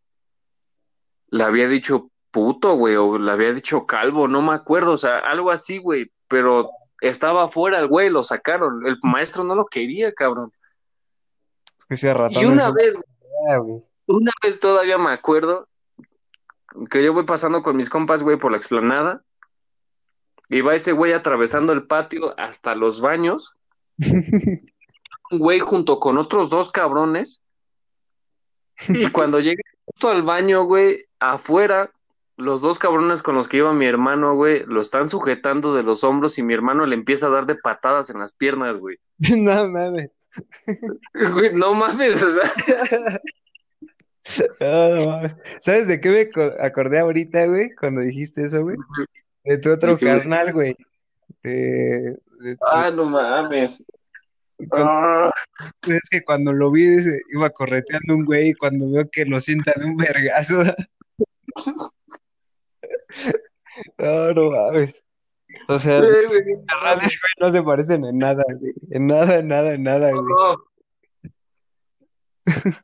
Speaker 1: le había dicho puto, güey, o le había dicho calvo, no me acuerdo, o sea, algo así, güey. Pero estaba afuera el güey, lo sacaron. El maestro no lo quería, cabrón.
Speaker 2: Es que ratón
Speaker 1: Y una vez,
Speaker 2: güey.
Speaker 1: una vez todavía me acuerdo que yo voy pasando con mis compas, güey, por la explanada. Y va ese güey atravesando el patio hasta los baños. (laughs) Un güey junto con otros dos cabrones. Y cuando llegué justo al baño, güey, afuera, los dos cabrones con los que iba mi hermano, güey, lo están sujetando de los hombros y mi hermano le empieza a dar de patadas en las piernas, güey. (laughs)
Speaker 2: No mames.
Speaker 1: Güey, no mames, o sea. (laughs)
Speaker 2: Ah, no mames. ¿Sabes de qué me co- acordé ahorita, güey? Cuando dijiste eso, güey. De tu otro carnal, güey. De, de tu-
Speaker 1: Ah, no mames.
Speaker 2: cuando-
Speaker 1: Ah,
Speaker 2: es que cuando lo vi, iba correteando un güey y cuando veo que lo sienta de un vergazo. (laughs) No, no mames. O sea,
Speaker 1: güey, no
Speaker 2: carnales, güey, no se parecen en nada, güey. En nada, en nada, en nada, güey.
Speaker 1: No.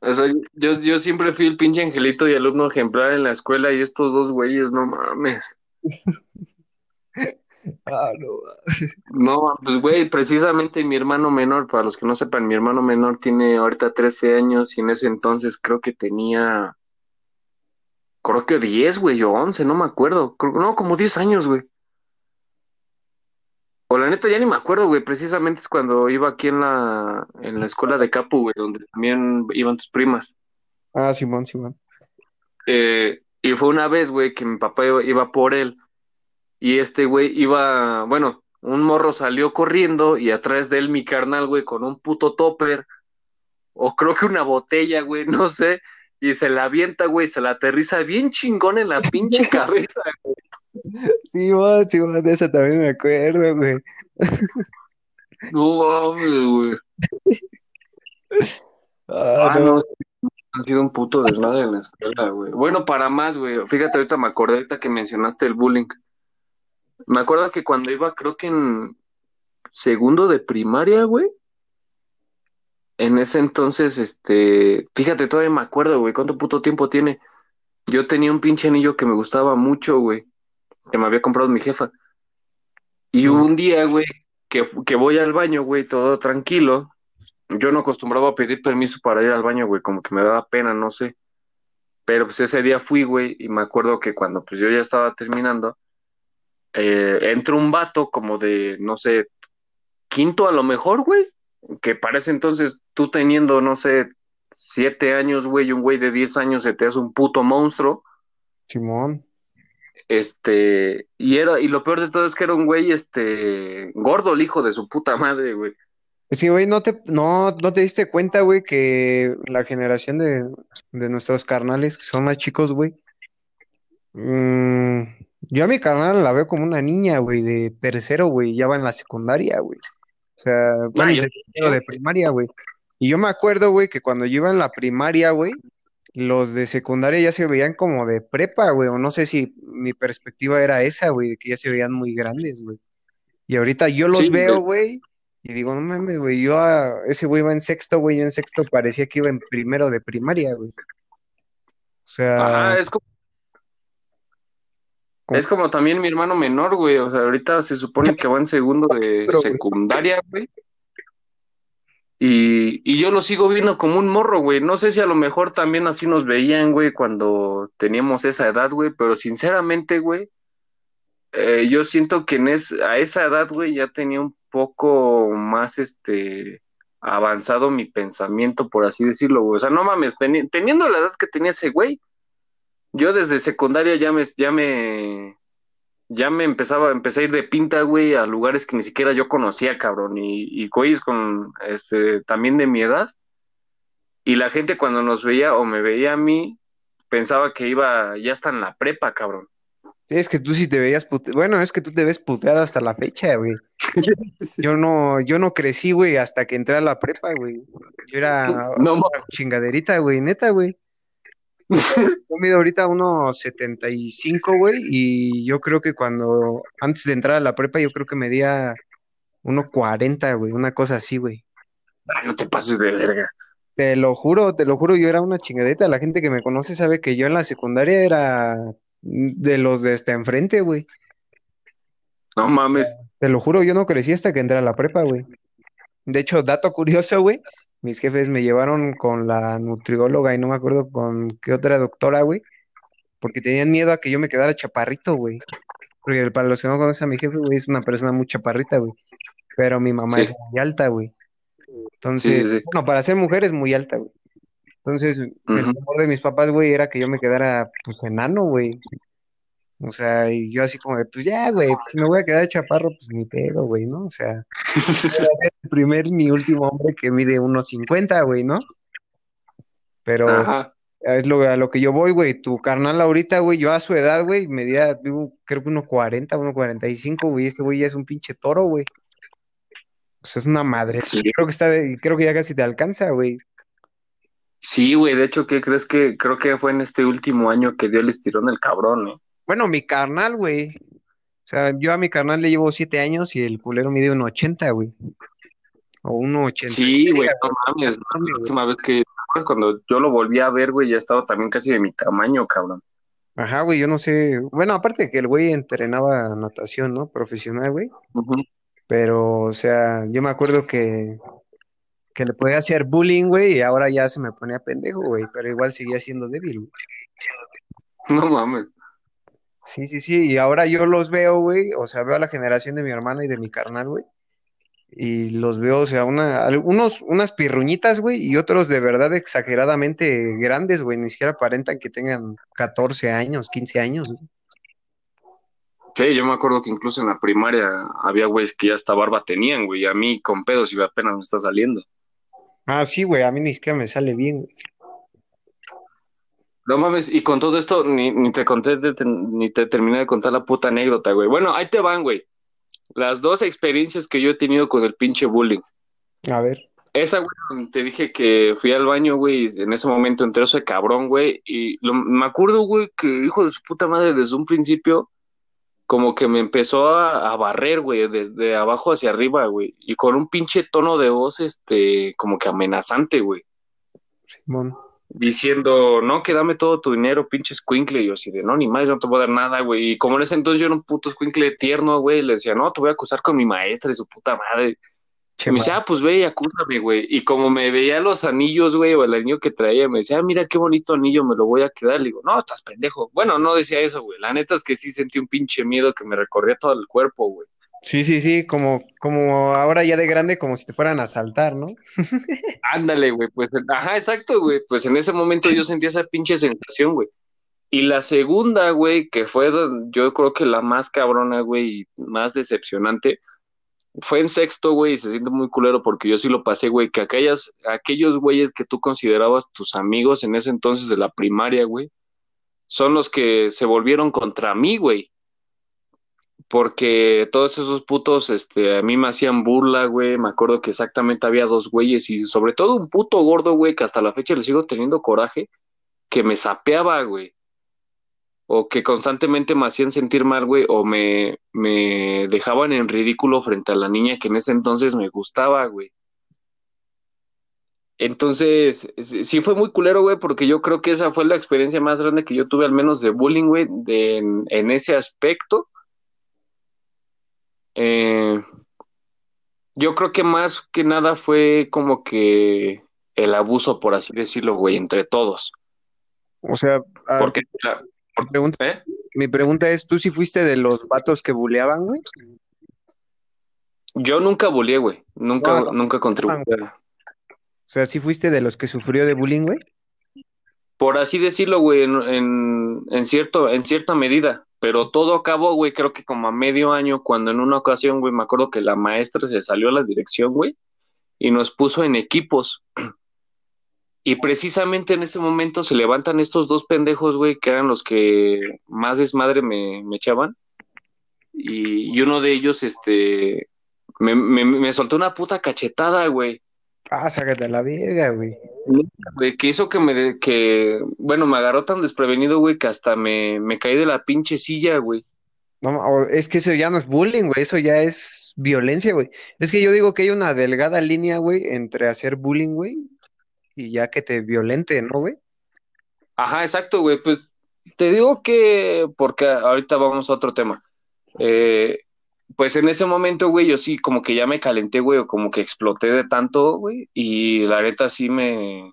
Speaker 1: O sea, yo, yo siempre fui el pinche angelito y alumno ejemplar en la escuela y estos dos güeyes, no mames. (laughs)
Speaker 2: Ah, no mames.
Speaker 1: No, pues güey, precisamente mi hermano menor, para los que no sepan, mi hermano menor tiene ahorita 13 años y en ese entonces creo que tenía, creo que 10, güey, o 11, no me acuerdo. Creo- no, como 10 años, güey. O la neta ya ni me acuerdo, güey, precisamente es cuando iba aquí en la, en la escuela de Capu, güey, donde también iban tus primas.
Speaker 2: Ah, Simón, Simón.
Speaker 1: Eh, y fue una vez, güey, que mi papá iba, iba por él y este güey iba, bueno, un morro salió corriendo y atrás de él mi carnal, güey, con un puto topper o creo que una botella, güey, (laughs) no sé, y se la avienta, güey, se la aterriza bien chingón en la (laughs) pinche cabeza.
Speaker 2: Simón, Simón, de eso también me acuerdo, güey.
Speaker 1: No mames, güey.
Speaker 2: Ah,
Speaker 1: Ah,
Speaker 2: no.
Speaker 1: no, ha sido un puto desmadre en la escuela, güey. Bueno, para más, güey. Fíjate, ahorita me acordé ahorita que mencionaste el bullying. Me acuerdo que cuando iba, creo que en segundo de primaria, güey. En ese entonces, este, fíjate, todavía me acuerdo, güey, cuánto puto tiempo tiene. Yo tenía un pinche anillo que me gustaba mucho, güey, que me había comprado mi jefa. Y un día, güey, que, que voy al baño, güey, todo tranquilo. Yo no acostumbraba a pedir permiso para ir al baño, güey, como que me daba pena, no sé. Pero pues ese día fui, güey, y me acuerdo que cuando pues yo ya estaba terminando, eh, entró un vato como de, no sé, quinto a lo mejor, güey, que parece entonces tú teniendo, no sé, siete años, güey, y un güey de diez años se te hace un puto monstruo.
Speaker 2: Simón.
Speaker 1: Este, y era, y lo peor de todo es que era un güey, este, gordo, el hijo de su puta madre, güey.
Speaker 2: Sí, güey, ¿no te, no, no te diste cuenta, güey, que la generación de, de nuestros carnales que son más chicos, güey? mm, yo a mi carnal la veo como una niña, güey, de tercero, güey, ya va en la secundaria, güey. O sea, bueno,
Speaker 1: yo-
Speaker 2: de primaria, güey. Y yo me acuerdo, güey, que cuando yo iba en la primaria, güey, los de secundaria ya se veían como de prepa, güey, o no sé si mi perspectiva era esa, güey, de que ya se veían muy grandes, güey. Y ahorita yo los
Speaker 1: Sí,
Speaker 2: veo,
Speaker 1: güey.
Speaker 2: y digo, no mames, güey, yo a- ese güey va en sexto, güey, yo en sexto parecía que iba en primero de primaria, güey. O sea,
Speaker 1: Ajá, es Como- es como también mi hermano menor, güey. O sea, ahorita se supone que va en segundo de (laughs) secundaria, güey. Y, y yo lo sigo viendo como un morro, güey. No sé si a lo mejor también así nos veían, güey, cuando teníamos esa edad, güey. Pero sinceramente, güey, eh, yo siento que en es, a esa edad, güey, ya tenía un poco más, este, avanzado mi pensamiento, por así decirlo, güey. O sea, no mames, teni- teniendo la edad que tenía ese güey, yo desde secundaria ya me, ya me, ya me empezaba, empecé a ir de pinta, güey, a lugares que ni siquiera yo conocía, cabrón, y, y güeyes con, este, también de mi edad, y la gente cuando nos veía o me veía a mí, pensaba que iba, ya está en la prepa, cabrón.
Speaker 2: es que tú sí te veías pute- Bueno, es que tú te ves puteada hasta la fecha, güey. (laughs) Yo no, yo no crecí, güey, hasta que entré a la prepa, güey. Yo era
Speaker 1: No
Speaker 2: una chingaderita, güey, neta, güey. Yo mido ahorita unos 75, güey, y yo creo que cuando, antes de entrar a la prepa, yo creo que medía 1.40, güey, una cosa así, güey.
Speaker 1: Ay, no te pases de verga.
Speaker 2: Te lo juro, te lo juro, yo era una chingadita. La gente que me conoce sabe que yo en la secundaria era de los de hasta enfrente, güey.
Speaker 1: No mames.
Speaker 2: Te lo juro, yo no crecí hasta que entré a la prepa, güey. De hecho, dato curioso, güey, mis jefes me llevaron con la nutrióloga y no me acuerdo con qué otra doctora, güey, porque tenían miedo a que yo me quedara chaparrito, güey. Porque para los que no conocen a mi jefe, güey, es una persona muy chaparrita, güey. Pero mi mamá
Speaker 1: Sí.
Speaker 2: es muy alta, güey. Entonces,
Speaker 1: sí, sí.
Speaker 2: bueno, para ser mujer es muy alta, güey. Entonces, el temor de mis papás, güey, era que yo me quedara, pues, enano, güey. O sea, y yo así como de, pues ya, güey, si me voy a quedar chaparro, pues ni pedo, güey, ¿no? O sea, (laughs) el primer ni último hombre que mide unos 50, güey, ¿no? Pero
Speaker 1: Ajá.
Speaker 2: es lo, a lo que yo voy, güey. Tu carnal ahorita, güey, yo a su edad, güey, medía, digo, creo que unos 40, unos 45, güey. Ese güey ya es un pinche toro, güey. Pues es una madre.
Speaker 1: Sí.
Speaker 2: Creo que está, de- creo que ya casi te alcanza, güey.
Speaker 1: Sí, güey, de hecho, ¿qué crees que creo que fue en este último año que dio el estirón el cabrón, eh?
Speaker 2: Bueno, mi carnal, güey. O sea, yo a mi carnal le llevo siete años y el culero mide un 80, güey. O uno 80.
Speaker 1: Sí, güey, no mames, la última vez que, ¿te acuerdas cuando yo lo volví a ver, güey, ya estaba también casi de mi tamaño, cabrón.
Speaker 2: Ajá, güey, yo no sé. Bueno, aparte de que el güey entrenaba natación, ¿no? Profesional, güey. Pero, o sea, yo me acuerdo que, que le podía hacer bullying, güey, y ahora ya se me ponía pendejo, güey. Pero igual seguía siendo débil, güey.
Speaker 1: No mames.
Speaker 2: Sí, sí, sí. Y ahora yo los veo, güey. O sea, veo a la generación de mi hermana y de mi carnal, güey. Y los veo, o sea, una, algunos, unas pirruñitas, güey, y otros de verdad exageradamente grandes, güey. Ni siquiera aparentan que tengan 14 años, 15 años, güey.
Speaker 1: Sí, yo me acuerdo que incluso en la primaria había güeyes que ya hasta barba tenían, güey, y a mí con pedos y apenas me está saliendo.
Speaker 2: Ah, sí, güey, a mí ni siquiera me sale bien, güey.
Speaker 1: No mames, y con todo esto ni, ni te conté, de- ni te terminé de contar la puta anécdota, güey. Bueno, ahí te van, güey. Las dos experiencias que yo he tenido con el pinche bullying.
Speaker 2: A ver.
Speaker 1: Esa, güey, te dije que fui al baño, güey, y en ese momento entré ese cabrón, güey, y lo- me acuerdo, güey, que hijo de su puta madre desde un principio, como que me empezó a, a barrer, güey, desde abajo hacia arriba, güey, y con un pinche tono de voz, este, como que amenazante, güey,
Speaker 2: Simón.
Speaker 1: Diciendo, no, que dame todo tu dinero, pinche escuincle, y yo así de, no, ni más, no te voy a dar nada, güey, y como en ese entonces yo era un puto escuincle tierno, güey, le decía, no, te voy a acusar con mi maestra y su puta madre,
Speaker 2: Che,
Speaker 1: y me decía, ah, pues ve y acúsame, güey. Y como me veía los anillos, güey, o el anillo que traía, me decía, ah, mira qué bonito anillo, me lo voy a quedar. Le digo, no, estás pendejo. Bueno, no decía eso, güey. La neta es que sí sentí un pinche miedo que me recorría todo el cuerpo, güey.
Speaker 2: Sí, sí, sí, como, como ahora ya de grande, como si te fueran a asaltar, ¿no? (laughs)
Speaker 1: Ándale, güey, pues, ajá, exacto, güey. Pues en ese momento yo sentí esa pinche sensación, güey. Y la segunda, güey, que fue yo creo que la más cabrona, güey, y más decepcionante, fue en sexto, güey, y se siente muy culero porque yo sí lo pasé, güey, que aquellas, aquellos güeyes que tú considerabas tus amigos en ese entonces de la primaria, güey, son los que se volvieron contra mí, güey. Porque todos esos putos, este, a mí me hacían burla, güey. Me acuerdo que exactamente había dos güeyes y sobre todo un puto gordo, güey, que hasta la fecha le sigo teniendo coraje, que me sapeaba, güey. O que constantemente me hacían sentir mal, güey, o me, me dejaban en ridículo frente a la niña que en ese entonces me gustaba, güey. Entonces, sí fue muy culero, güey, porque yo creo que esa fue la experiencia más grande que yo tuve, al menos de bullying, güey, de, en, en ese aspecto. Eh, yo creo que más que nada fue como que el abuso, por así decirlo, güey, entre todos.
Speaker 2: O sea,
Speaker 1: Porque, la-
Speaker 2: mi pregunta,
Speaker 1: ¿eh?
Speaker 2: mi pregunta es, ¿tú sí fuiste de los vatos que buleaban, güey?
Speaker 1: Yo nunca bullié, güey. Nunca,
Speaker 2: no.
Speaker 1: nunca contribuí.
Speaker 2: O sea, ¿sí fuiste de los que sufrió de bullying, güey?
Speaker 1: Por así decirlo, güey, en, en, en cierto, en cierta medida. Pero todo acabó, güey, creo que como a medio año, cuando en una ocasión, güey, me acuerdo que la maestra se salió a la dirección, güey, y nos puso en equipos. (clears throat) Y precisamente en ese momento se levantan estos dos pendejos, güey, que eran los que más desmadre me, me echaban. Y, y uno de ellos, este, me, me, me soltó una puta cachetada, güey.
Speaker 2: Ah, sácate la verga, güey.
Speaker 1: Güey, que hizo que me, de- que, bueno, me agarró tan desprevenido, güey, que hasta me, me caí de la pinche silla, güey.
Speaker 2: No, es que eso ya no es bullying, güey, eso ya es violencia, güey. Es que yo digo que hay una delgada línea, güey, entre hacer bullying, güey, y ya que te violente, ¿no, güey?
Speaker 1: Ajá, exacto, güey. Pues te digo que, porque ahorita vamos a otro tema. Eh, pues en ese momento, güey, yo sí como que ya me calenté, güey, o como que exploté de tanto, güey, y la neta sí me,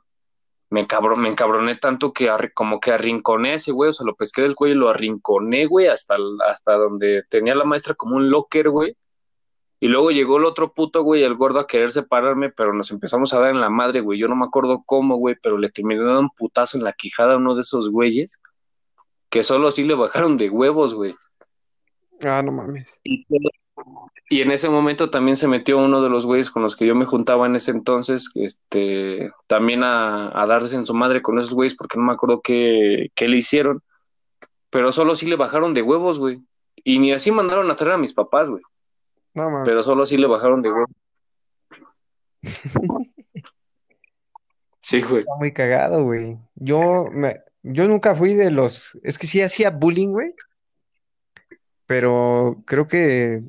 Speaker 1: me, me encabroné tanto que como que arrinconé ese güey, o sea, lo pesqué del cuello y lo arrinconé, güey, hasta, hasta donde tenía la maestra como un locker, güey. Y luego llegó el otro puto, güey, el gordo a querer separarme, pero nos empezamos a dar en la madre, güey. Yo no me acuerdo cómo, güey, pero le terminé dando un putazo en la quijada a uno de esos güeyes, que solo así le bajaron de huevos, güey.
Speaker 2: Ah, no mames.
Speaker 1: Y en ese momento también se metió uno de los güeyes con los que yo me juntaba en ese entonces, este, también a, darse en su madre con esos güeyes, porque no me acuerdo qué, qué le hicieron, pero solo sí le bajaron de huevos, güey. Y ni así mandaron a traer a mis papás, güey. No, mames. Pero solo sí le bajaron de huevos. (laughs) sí, güey.
Speaker 2: Está muy cagado, güey. Yo, me, yo nunca fui de los, es que sí hacía bullying, güey, pero creo que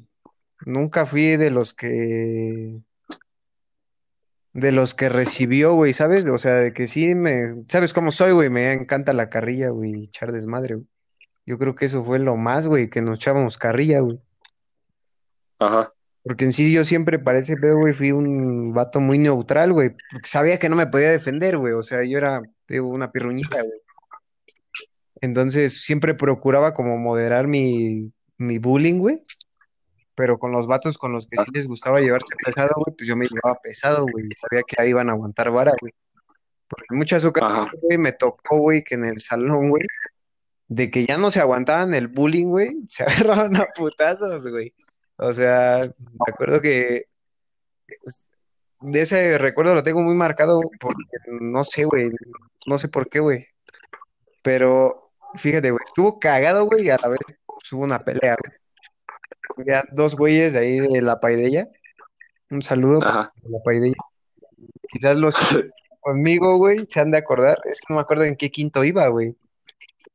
Speaker 2: nunca fui de los que de los que recibió, güey, ¿sabes? O sea, de que sí me, ¿sabes cómo soy, güey? Me encanta la carrilla, güey, echar desmadre, güey. Yo creo que eso fue lo más, güey, que nos echábamos carrilla, güey.
Speaker 1: Ajá.
Speaker 2: Porque en sí yo siempre parece pedo, güey, fui un vato muy neutral, güey, porque sabía que no me podía defender, güey, o sea, yo era, digo, una pirruñita, güey. Entonces siempre procuraba como moderar mi, mi bullying, güey. Pero con los vatos con los que sí les gustaba llevarse pesado, güey, pues yo me llevaba pesado, güey, y sabía que ahí iban a aguantar vara, güey. Porque muchas ocasiones, güey, me tocó, güey, que en el salón, güey, de que ya no se aguantaban el bullying, güey, (laughs) se agarraban a putazos, güey. O sea, me acuerdo que pues, de ese recuerdo lo tengo muy marcado porque no sé, güey, no sé por qué, güey. Pero fíjate, güey, estuvo cagado, güey, y a la vez hubo una pelea, güey. Había dos güeyes de ahí de la Paidella. Un saludo para la Paidella. Quizás los (laughs) conmigo, güey, se han de acordar. Es que no me acuerdo en qué quinto iba, güey.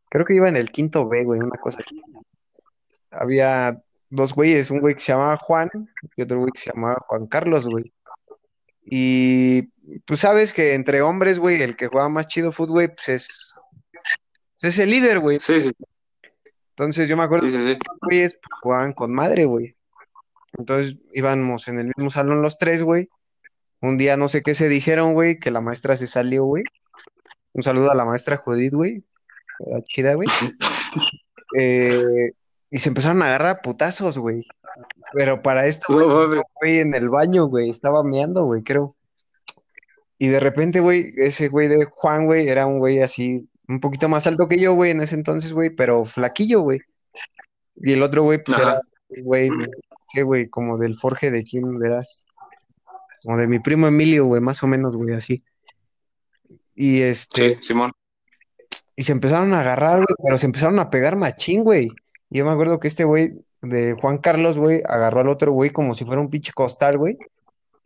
Speaker 2: Creo que iba en el quinto B, güey, una cosa así. Había dos güeyes, un güey que se llamaba Juan y otro güey que se llamaba Juan Carlos, güey. Y tú sabes que entre hombres, güey, el que juega más chido fútbol, pues es, es el líder, güey.
Speaker 1: Sí, sí.
Speaker 2: Entonces yo me acuerdo que los güeyes jugaban con madre, güey. Entonces íbamos en el mismo salón los tres, güey. Un día no sé qué se dijeron, güey, que la maestra se salió, güey. Un saludo a la maestra Judith, güey. Era chida, güey. (laughs) Eh, y se empezaron a agarrar putazos, güey. Pero para esto, güey, en el baño, güey. Estaba meando, güey, creo. Y de repente, güey, ese güey de Juan, güey, era un güey así un poquito más alto que yo, güey, en ese entonces, güey, pero flaquillo, güey. Y el otro, güey, pues era, güey, ¿qué, güey? Como del Forge de quién verás. Como de mi primo Emilio, güey, más o menos, güey, así. Y este.
Speaker 1: Sí, Simón.
Speaker 2: Y se empezaron a agarrar, güey, pero se empezaron a pegar machín, güey. Y yo me acuerdo que este güey de Juan Carlos, güey, agarró al otro güey como si fuera un pinche costal, güey.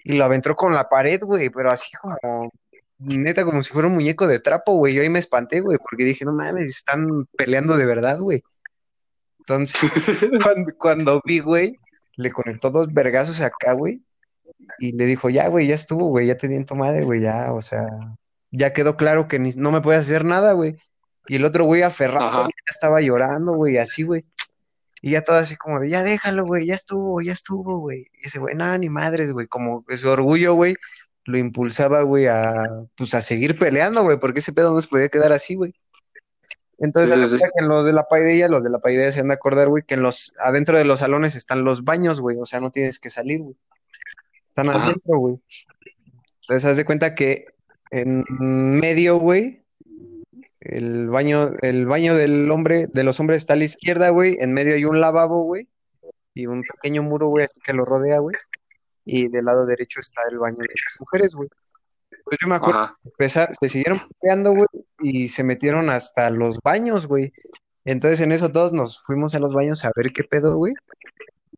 Speaker 2: Y lo aventó con la pared, güey, pero así como neta, como si fuera un muñeco de trapo, güey. Yo ahí me espanté, güey, porque dije, no mames, están peleando de verdad, güey. Entonces, (laughs) cuando, vi, güey, le conectó dos vergazos acá, güey, y le dijo, ya, güey, ya estuvo, güey, ya te di en tu madre, güey, ya, o sea, ya quedó claro que no me puedes hacer nada, güey. Y el otro güey aferrado, ya estaba llorando, güey, así, güey. Y ya todo así como de, ya déjalo, güey, ya estuvo, ya estuvo, güey. Y ese güey, nada, ni madres, güey, como su orgullo, güey, lo impulsaba, güey, a, pues, a seguir peleando, güey, porque ese pedo no se podía quedar así, güey. Entonces, que en los de la paideya, los de la paideya se han de acordar, güey, que en los, adentro de los salones están los baños, güey, o sea, no tienes que salir, güey. Están adentro, güey. Entonces, haz de cuenta que en medio, güey, el baño, el baño del hombre, de los hombres está a la izquierda, güey, en medio hay un lavabo, güey, y un pequeño muro, güey, así que lo rodea, güey y del lado derecho está el baño de las mujeres, güey. Pues yo me acuerdo, empezar, se siguieron peleando, güey, y se metieron hasta los baños, güey. Entonces en eso todos nos fuimos a los baños a ver qué pedo, güey.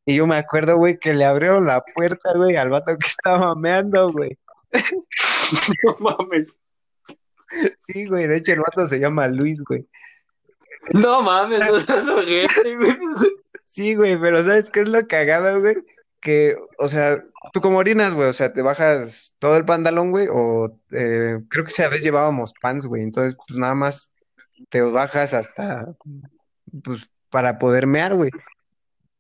Speaker 2: Y yo me acuerdo, güey, que le abrieron la puerta, güey, al vato que estaba meando, güey. (laughs)
Speaker 1: No mames.
Speaker 2: Sí, güey, de hecho el vato se llama Luis, güey.
Speaker 1: No mames, no estás güey.
Speaker 2: Sí, güey, pero ¿sabes qué es lo cagado, güey? Que, o sea, ¿Tú cómo orinas, güey? O sea, ¿te bajas todo el pantalón, güey? O eh, creo que esa vez llevábamos pants, güey. Entonces, pues nada más te bajas hasta, pues, para poder mear, güey.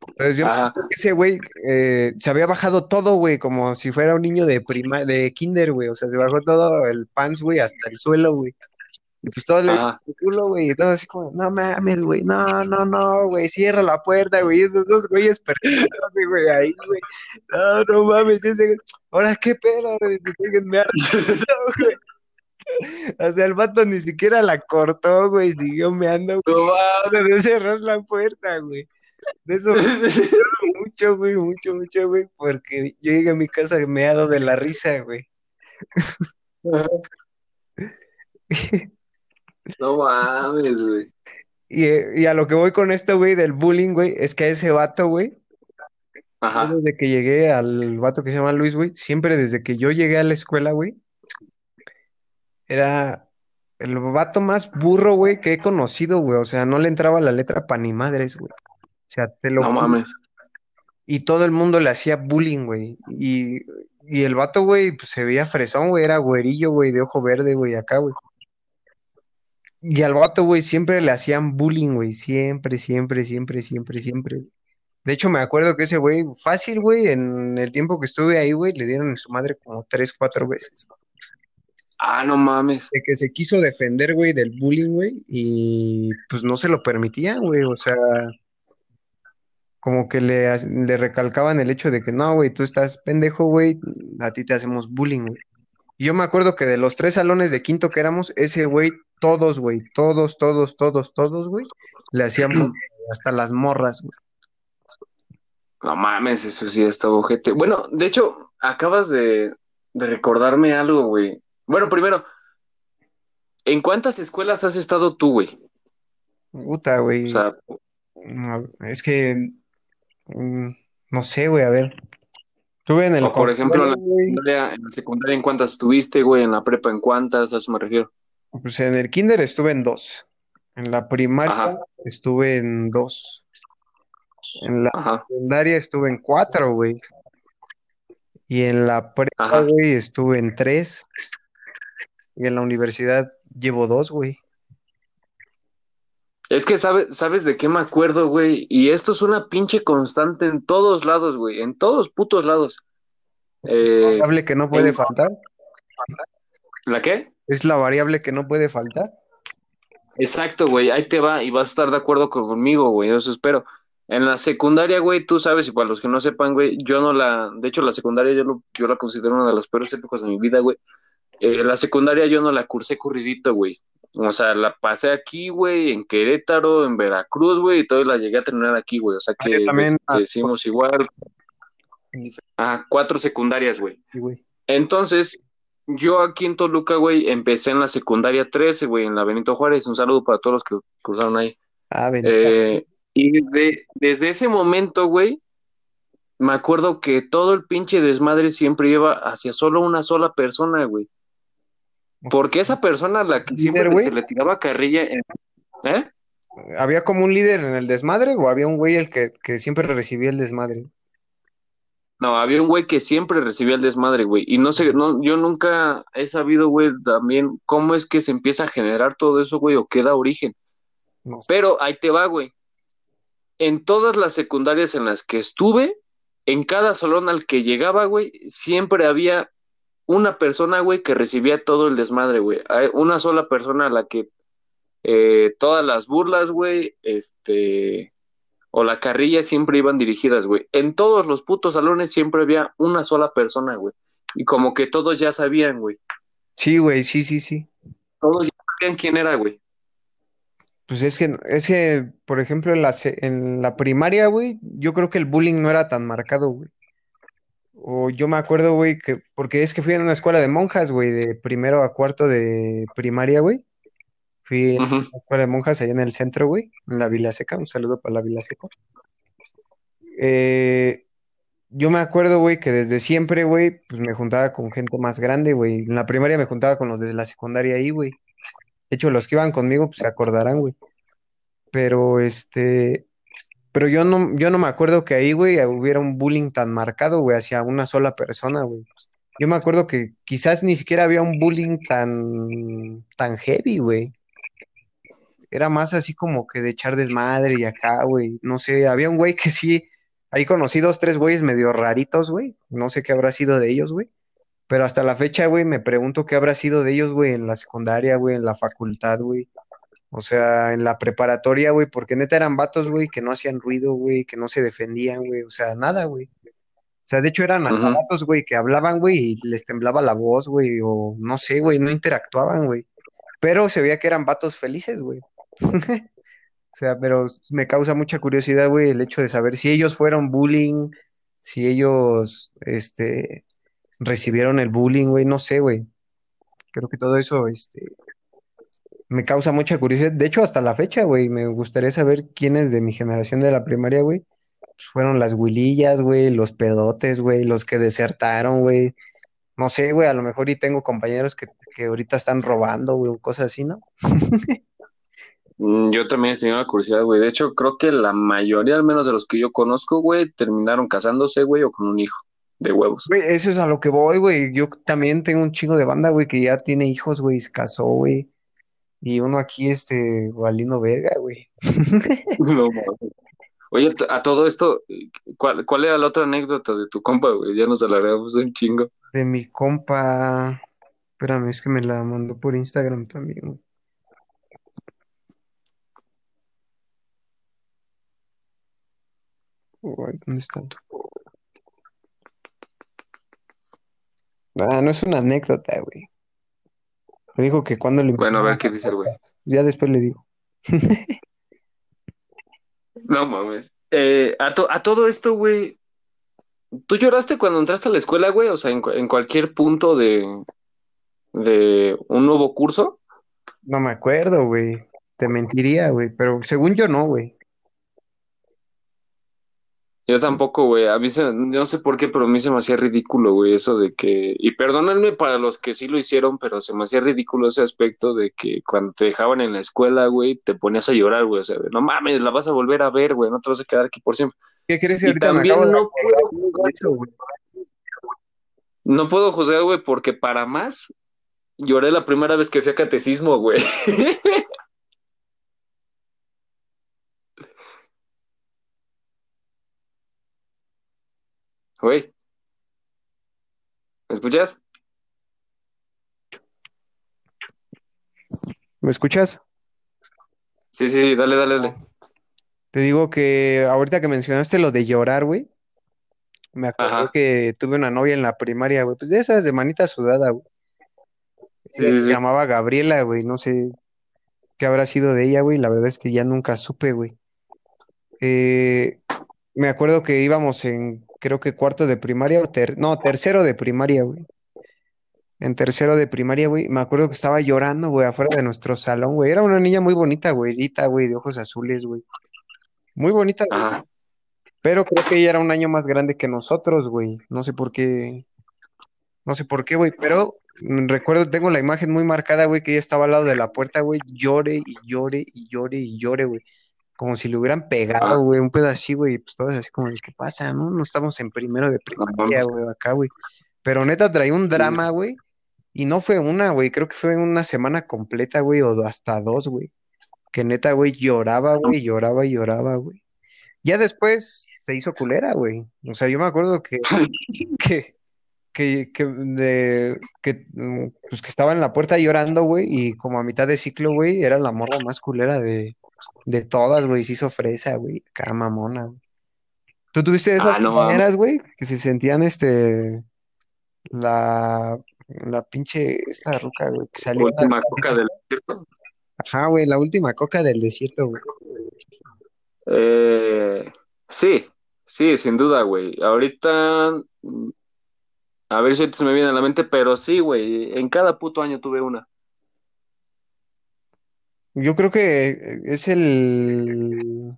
Speaker 2: Entonces yo
Speaker 1: Ajá,
Speaker 2: ese güey eh, se había bajado todo, güey, como si fuera un niño de prima, de kinder, güey. O sea, se bajó todo el pants, güey, hasta el suelo, güey. Y pues todo le el culo, güey, y todo así como, no mames, güey, no, no, no, güey, cierra la puerta, güey, esos dos güeyes perdiéndose, (laughs) güey, ahí, güey, no, no mames, ese, ahora qué pedo, güey, (laughs) güey. O sea, el vato ni siquiera la cortó, güey, siguió meando, güey,
Speaker 1: No (laughs)
Speaker 2: de cerrar la puerta, güey. De eso mucho, güey, mucho, mucho, güey, porque yo llegué a mi casa meado de la risa, güey. (laughs)
Speaker 1: No mames, güey.
Speaker 2: Y, y a lo que voy con esto, güey, del bullying, güey, es que a ese vato, güey,
Speaker 1: Ajá.
Speaker 2: desde que llegué al vato que se llama Luis, güey, siempre desde que yo llegué a la escuela, güey, era el vato más burro, güey, que he conocido, güey. O sea, no le entraba la letra pa' ni madres, güey. O sea, te lo
Speaker 1: No mames.
Speaker 2: Y todo el mundo le hacía bullying, güey. Y, y el vato, güey, pues se veía fresón, güey, era güerillo, güey, de ojo verde, güey, acá, güey. Y al vato, güey, siempre le hacían bullying, güey. Siempre, siempre, siempre, siempre, siempre. De hecho, me acuerdo que ese güey, fácil, güey, en el tiempo que estuve ahí, güey, le dieron en su madre como tres, cuatro veces.
Speaker 1: Ah, no mames.
Speaker 2: De que se quiso defender, güey, del bullying, güey, y pues no se lo permitían, güey. O sea, como que le, le recalcaban el hecho de que no, güey, tú estás pendejo, güey, a ti te hacemos bullying, güey. Y yo me acuerdo que de los tres salones de quinto que éramos, ese güey, todos, güey, todos, todos, todos, todos, güey, le (clears throat) güey, hasta las morras, güey.
Speaker 1: No mames, eso sí está ojete. Bueno, de hecho, acabas de, de recordarme algo, güey. Bueno, primero, ¿en cuántas escuelas has estado tú, güey?
Speaker 2: Puta,
Speaker 1: O
Speaker 2: güey.
Speaker 1: sea,
Speaker 2: No, es que, mm, no sé, güey, a ver. Estuve en el
Speaker 1: o por ejemplo, en la secundaria, en la secundaria, ¿en cuántas estuviste, güey? En la prepa, ¿en cuántas? A eso me refiero.
Speaker 2: Pues en el kinder estuve en dos. En la primaria
Speaker 1: Ajá,
Speaker 2: estuve en dos. En la
Speaker 1: ajá,
Speaker 2: secundaria estuve en cuatro, güey. Y en la prepa, güey, estuve en tres. Y en la universidad llevo dos, güey.
Speaker 1: Es que sabe- sabes de qué me acuerdo, güey. Y esto es una pinche constante en todos lados, güey. En todos putos lados. Eh,
Speaker 2: que no puede
Speaker 1: en-
Speaker 2: faltar.
Speaker 1: ¿la qué?
Speaker 2: Es la variable que no puede faltar.
Speaker 1: Exacto, güey, ahí te va y vas a estar de acuerdo con- conmigo, güey, eso espero. En la secundaria, güey, tú sabes, y para los que no sepan, güey, yo no la, de hecho la secundaria yo, lo- yo la considero una de las peores épocas de mi vida, güey. Eh, la secundaria yo no la cursé corridito, güey. O sea, la pasé aquí, güey, en Querétaro, en Veracruz, güey, y todo la llegué a terminar aquí, güey. O sea
Speaker 2: Ah,
Speaker 1: que
Speaker 2: también,
Speaker 1: des-
Speaker 2: ah,
Speaker 1: decimos igual, ah, cuatro secundarias, güey.
Speaker 2: güey.
Speaker 1: Entonces, yo aquí en Toluca, güey, empecé en la secundaria 13, güey, en la Benito Juárez. Un saludo para todos los que cruzaron ahí.
Speaker 2: Ah, ven.
Speaker 1: Eh, y de- desde ese momento, güey, me acuerdo que todo el pinche desmadre siempre iba hacia solo una sola persona, güey. Porque esa persona a la que siempre se le tiraba carrilla, en- ¿eh?
Speaker 2: ¿Había como un líder en el desmadre o había un güey el que, que siempre recibía el desmadre?
Speaker 1: No, había un güey que siempre recibía el desmadre, güey. Y no sé, no, yo nunca he sabido, güey, también cómo es que se empieza a generar todo eso, güey, o qué da origen.
Speaker 2: No sé.
Speaker 1: Pero ahí te va, güey. En todas las secundarias en las que estuve, en cada salón al que llegaba, güey, siempre había una persona, güey, que recibía todo el desmadre, güey. Hay una sola persona a la que eh, todas las burlas, güey, este, o la carrilla siempre iban dirigidas, güey. En todos los putos salones siempre había una sola persona, güey. Y como que todos ya sabían, güey.
Speaker 2: Sí, güey, sí, sí, sí.
Speaker 1: Todos ya sabían quién era, güey.
Speaker 2: Pues es que, es que, por ejemplo, en la, en la primaria, güey, yo creo que el bullying no era tan marcado, güey. O yo me acuerdo, güey, que, porque es que fui en una escuela de monjas, güey, de primero a cuarto de primaria, güey. Fui en una escuela de monjas allá en el centro, güey, en la Vila Seca. Un saludo para la Vila Seca. Eh, yo me acuerdo, güey, que desde siempre, güey, pues me juntaba con gente más grande, güey. En la primaria me juntaba con los de la secundaria ahí, güey. De hecho, los que iban conmigo, pues se acordarán, güey. Pero este, pero yo no, yo no me acuerdo que ahí, güey, hubiera un bullying tan marcado, güey, hacia una sola persona, güey. Yo me acuerdo que quizás ni siquiera había un bullying tan, tan heavy, güey. Era más así como que de echar desmadre y acá, güey. No sé, había un güey que sí, Ahí conocí dos, tres güeyes medio raritos, güey. No sé qué habrá sido de ellos, güey. Pero hasta la fecha, güey, me pregunto qué habrá sido de ellos, güey, en la secundaria, güey, en la facultad, güey. O sea, en la preparatoria, güey, porque neta eran vatos, güey, que no hacían ruido, güey, que no se defendían, güey. O sea, nada, güey. O sea, de hecho eran
Speaker 1: Ujú.
Speaker 2: vatos, güey, que hablaban, güey, y les temblaba la voz, güey, o no sé, güey, no interactuaban, güey. Pero se veía que eran vatos felices, güey. (laughs) O sea, pero me causa mucha curiosidad, güey, el hecho de saber si ellos fueron bullying, si ellos, este, recibieron el bullying, güey, no sé, güey. Creo que todo eso, este, me causa mucha curiosidad. De hecho, hasta la fecha, güey, me gustaría saber quiénes de mi generación de la primaria, güey, pues fueron las huilillas, güey, los pedotes, güey, los que desertaron, güey. No sé, güey, a lo mejor y tengo compañeros que, que ahorita están robando, güey, cosas así, ¿no? (laughs)
Speaker 1: Mm, Yo también he tenido la curiosidad, güey. De hecho, creo que la mayoría, al menos de los que yo conozco, güey, terminaron casándose, güey, o con un hijo de huevos.
Speaker 2: Güey, eso es a lo que voy, güey. Yo también tengo un chingo de banda, güey, que ya tiene hijos, güey, se casó, güey. Y uno aquí, este, valiendo verga, güey. (laughs)
Speaker 1: No. Oye, a todo esto, ¿cuál, cuál era la otra anécdota de tu compa, güey? Ya nos alargamos un chingo.
Speaker 2: De mi compa. Espérame, es que me la mandó por Instagram también, güey. Uy, ¿dónde está? Ah, no es una anécdota, güey. Me dijo que cuando le
Speaker 1: Bueno, a ver qué dice el güey.
Speaker 2: Ya después le digo. (laughs)
Speaker 1: No mames. Eh, a, to- a todo esto, güey, ¿tú lloraste cuando entraste a la escuela, güey? O sea, en, cu- en cualquier punto de, de un nuevo curso.
Speaker 2: No me acuerdo, güey. Te mentiría, güey. Pero según yo no, güey.
Speaker 1: Yo tampoco, güey. A mí se, no sé por qué, pero a mí se me hacía ridículo, güey, eso de que, y perdónenme para los que sí lo hicieron, pero se me hacía ridículo ese aspecto de que cuando te dejaban en la escuela, güey, te ponías a llorar, güey. O sea, no mames, la vas a volver a ver, güey, no te vas a quedar aquí por siempre.
Speaker 2: ¿Qué crees que
Speaker 1: Y
Speaker 2: ahorita me acabo
Speaker 1: también
Speaker 2: de
Speaker 1: no puedo
Speaker 2: de
Speaker 1: juzgar,
Speaker 2: eso, güey?
Speaker 1: no puedo juzgar, güey, porque para más lloré la primera vez que fui a catecismo, güey. (laughs) Güey, ¿me escuchas?
Speaker 2: ¿Me escuchas?
Speaker 1: Sí, sí, sí, dale, dale, dale.
Speaker 2: Te digo que ahorita que mencionaste lo de llorar, güey, me
Speaker 1: Ajá.
Speaker 2: que tuve una novia en la primaria, güey, pues de esas de manita sudada, güey.
Speaker 1: Sí,
Speaker 2: se
Speaker 1: sí.
Speaker 2: llamaba Gabriela, güey, no sé qué habrá sido de ella, güey, la verdad es que ya nunca supe, güey. Eh, me acuerdo que íbamos en, creo que cuarto de primaria o ter- no, tercero de primaria, güey. En tercero de primaria, güey, me acuerdo que estaba llorando, güey, afuera de nuestro salón, güey. Era una niña muy bonita, güerita, güey, de ojos azules, güey. Muy bonita, güey. Pero creo que ella era un año más grande que nosotros, güey. No sé por qué, no sé por qué, güey, pero recuerdo, tengo la imagen muy marcada, güey, que ella estaba al lado de la puerta, güey, llore y llore y llore y llore, güey. Como si le hubieran pegado, güey, un así, güey, y pues todos así como, ¿qué pasa, no? No estamos en primero de primaria, güey, acá, güey. Pero neta traía un drama, güey, y no fue una, güey, creo que fue una semana completa, güey, o hasta dos, güey. Que neta, güey, lloraba, güey, lloraba y lloraba, güey. Ya después se hizo culera, güey. O sea, yo me acuerdo que, (laughs) que, que, que, de, que, mm, pues que estaba en la puerta llorando, güey, y como a mitad de ciclo, güey, era la morra más culera de, de todas, güey, se hizo fresa, güey, acá mamona, güey. ¿Tú tuviste esas
Speaker 1: Ah, no
Speaker 2: güey, que se sentían, este, la, la pinche, esta ruca, güey, que salía,
Speaker 1: Última coca del desierto.
Speaker 2: ajá, güey, la última coca del desierto, güey.
Speaker 1: Eh, sí, sí, sin duda, güey. Ahorita, mm, a ver si ahorita se me viene a la mente, pero sí, güey. En cada puto año tuve una.
Speaker 2: Yo creo que es el,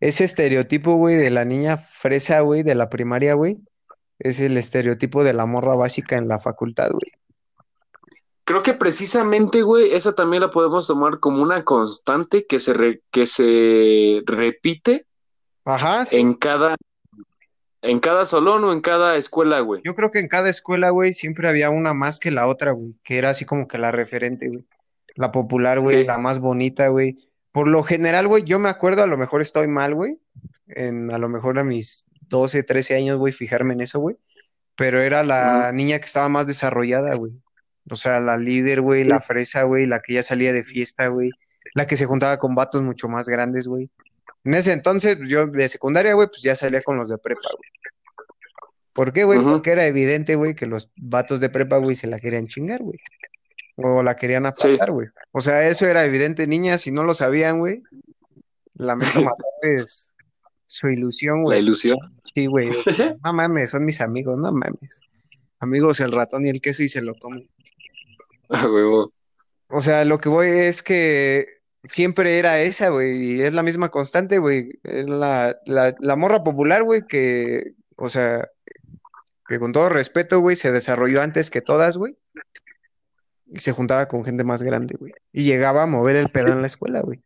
Speaker 2: ese estereotipo, güey, de la niña fresa, güey, de la primaria, güey, es el estereotipo de la morra básica en la facultad, güey.
Speaker 1: Creo que precisamente, güey, esa también la podemos tomar como una constante que se, re- que se repite
Speaker 2: Ajá, sí.
Speaker 1: en cada, en cada salón o en cada escuela, güey.
Speaker 2: Yo creo que en cada escuela, güey, siempre había una más que la otra, güey, que era así como que la referente, güey. La popular, güey,
Speaker 1: Sí.
Speaker 2: la más bonita, güey. Por lo general, güey, yo me acuerdo, a lo mejor estoy mal, güey, en a lo mejor a mis 12, 13 años, güey, fijarme en eso, güey. Pero era la niña que estaba más desarrollada, güey. O sea, la líder, güey, la fresa, güey, la que ya salía de fiesta, güey. La que se juntaba con vatos mucho más grandes, güey. En ese entonces, yo de secundaria, güey, pues ya salía con los de prepa, güey. ¿Por qué, güey? Porque era evidente, güey, que los vatos de prepa, güey, se la querían chingar, güey. O la querían apartar, güey. O sea, eso era evidente, niñas, si no lo sabían, güey. Lamento (laughs) matarles su ilusión,
Speaker 1: La
Speaker 2: güey.
Speaker 1: ilusión.
Speaker 2: Sí, güey. (laughs) No mames, son mis amigos, no mames. Amigos, el ratón y el queso y se lo comen.
Speaker 1: Huevo.
Speaker 2: O sea, lo que voy es que siempre era esa, güey, y es la misma constante, güey. Es la, la, la morra popular, güey, que, o sea, que con todo respeto, güey, se desarrolló antes que todas, güey. Y se juntaba con gente más grande, güey. Y llegaba a mover el pedo en la escuela, güey.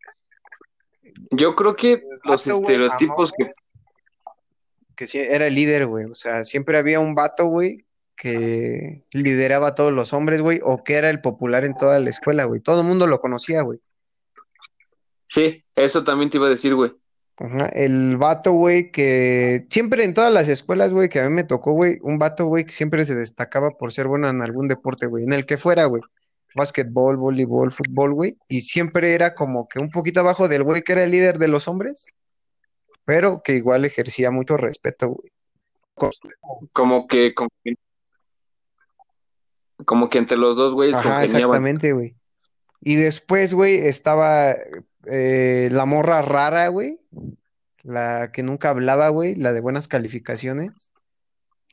Speaker 1: Yo creo que los
Speaker 2: vato,
Speaker 1: estereotipos que
Speaker 2: Que sí, era el líder, güey. O sea, siempre había un vato, güey, que lideraba a todos los hombres, güey, o que era el popular en toda la escuela, güey. Todo el mundo lo conocía, güey.
Speaker 1: Sí, eso también te iba a decir, güey.
Speaker 2: Ajá, el vato, güey, que siempre en todas las escuelas, güey, que a mí me tocó, güey, un vato, güey, que siempre se destacaba por ser bueno en algún deporte, güey, en el que fuera, güey. Básquetbol, voleibol, fútbol, güey, y siempre era como que un poquito abajo del güey que era el líder de los hombres, pero que igual ejercía mucho respeto, güey.
Speaker 1: Como que, como que, como que entre los dos güeyes
Speaker 2: Ajá, exactamente, güey. Y después, güey, estaba eh, la morra rara, güey, la que nunca hablaba, güey, la de buenas calificaciones.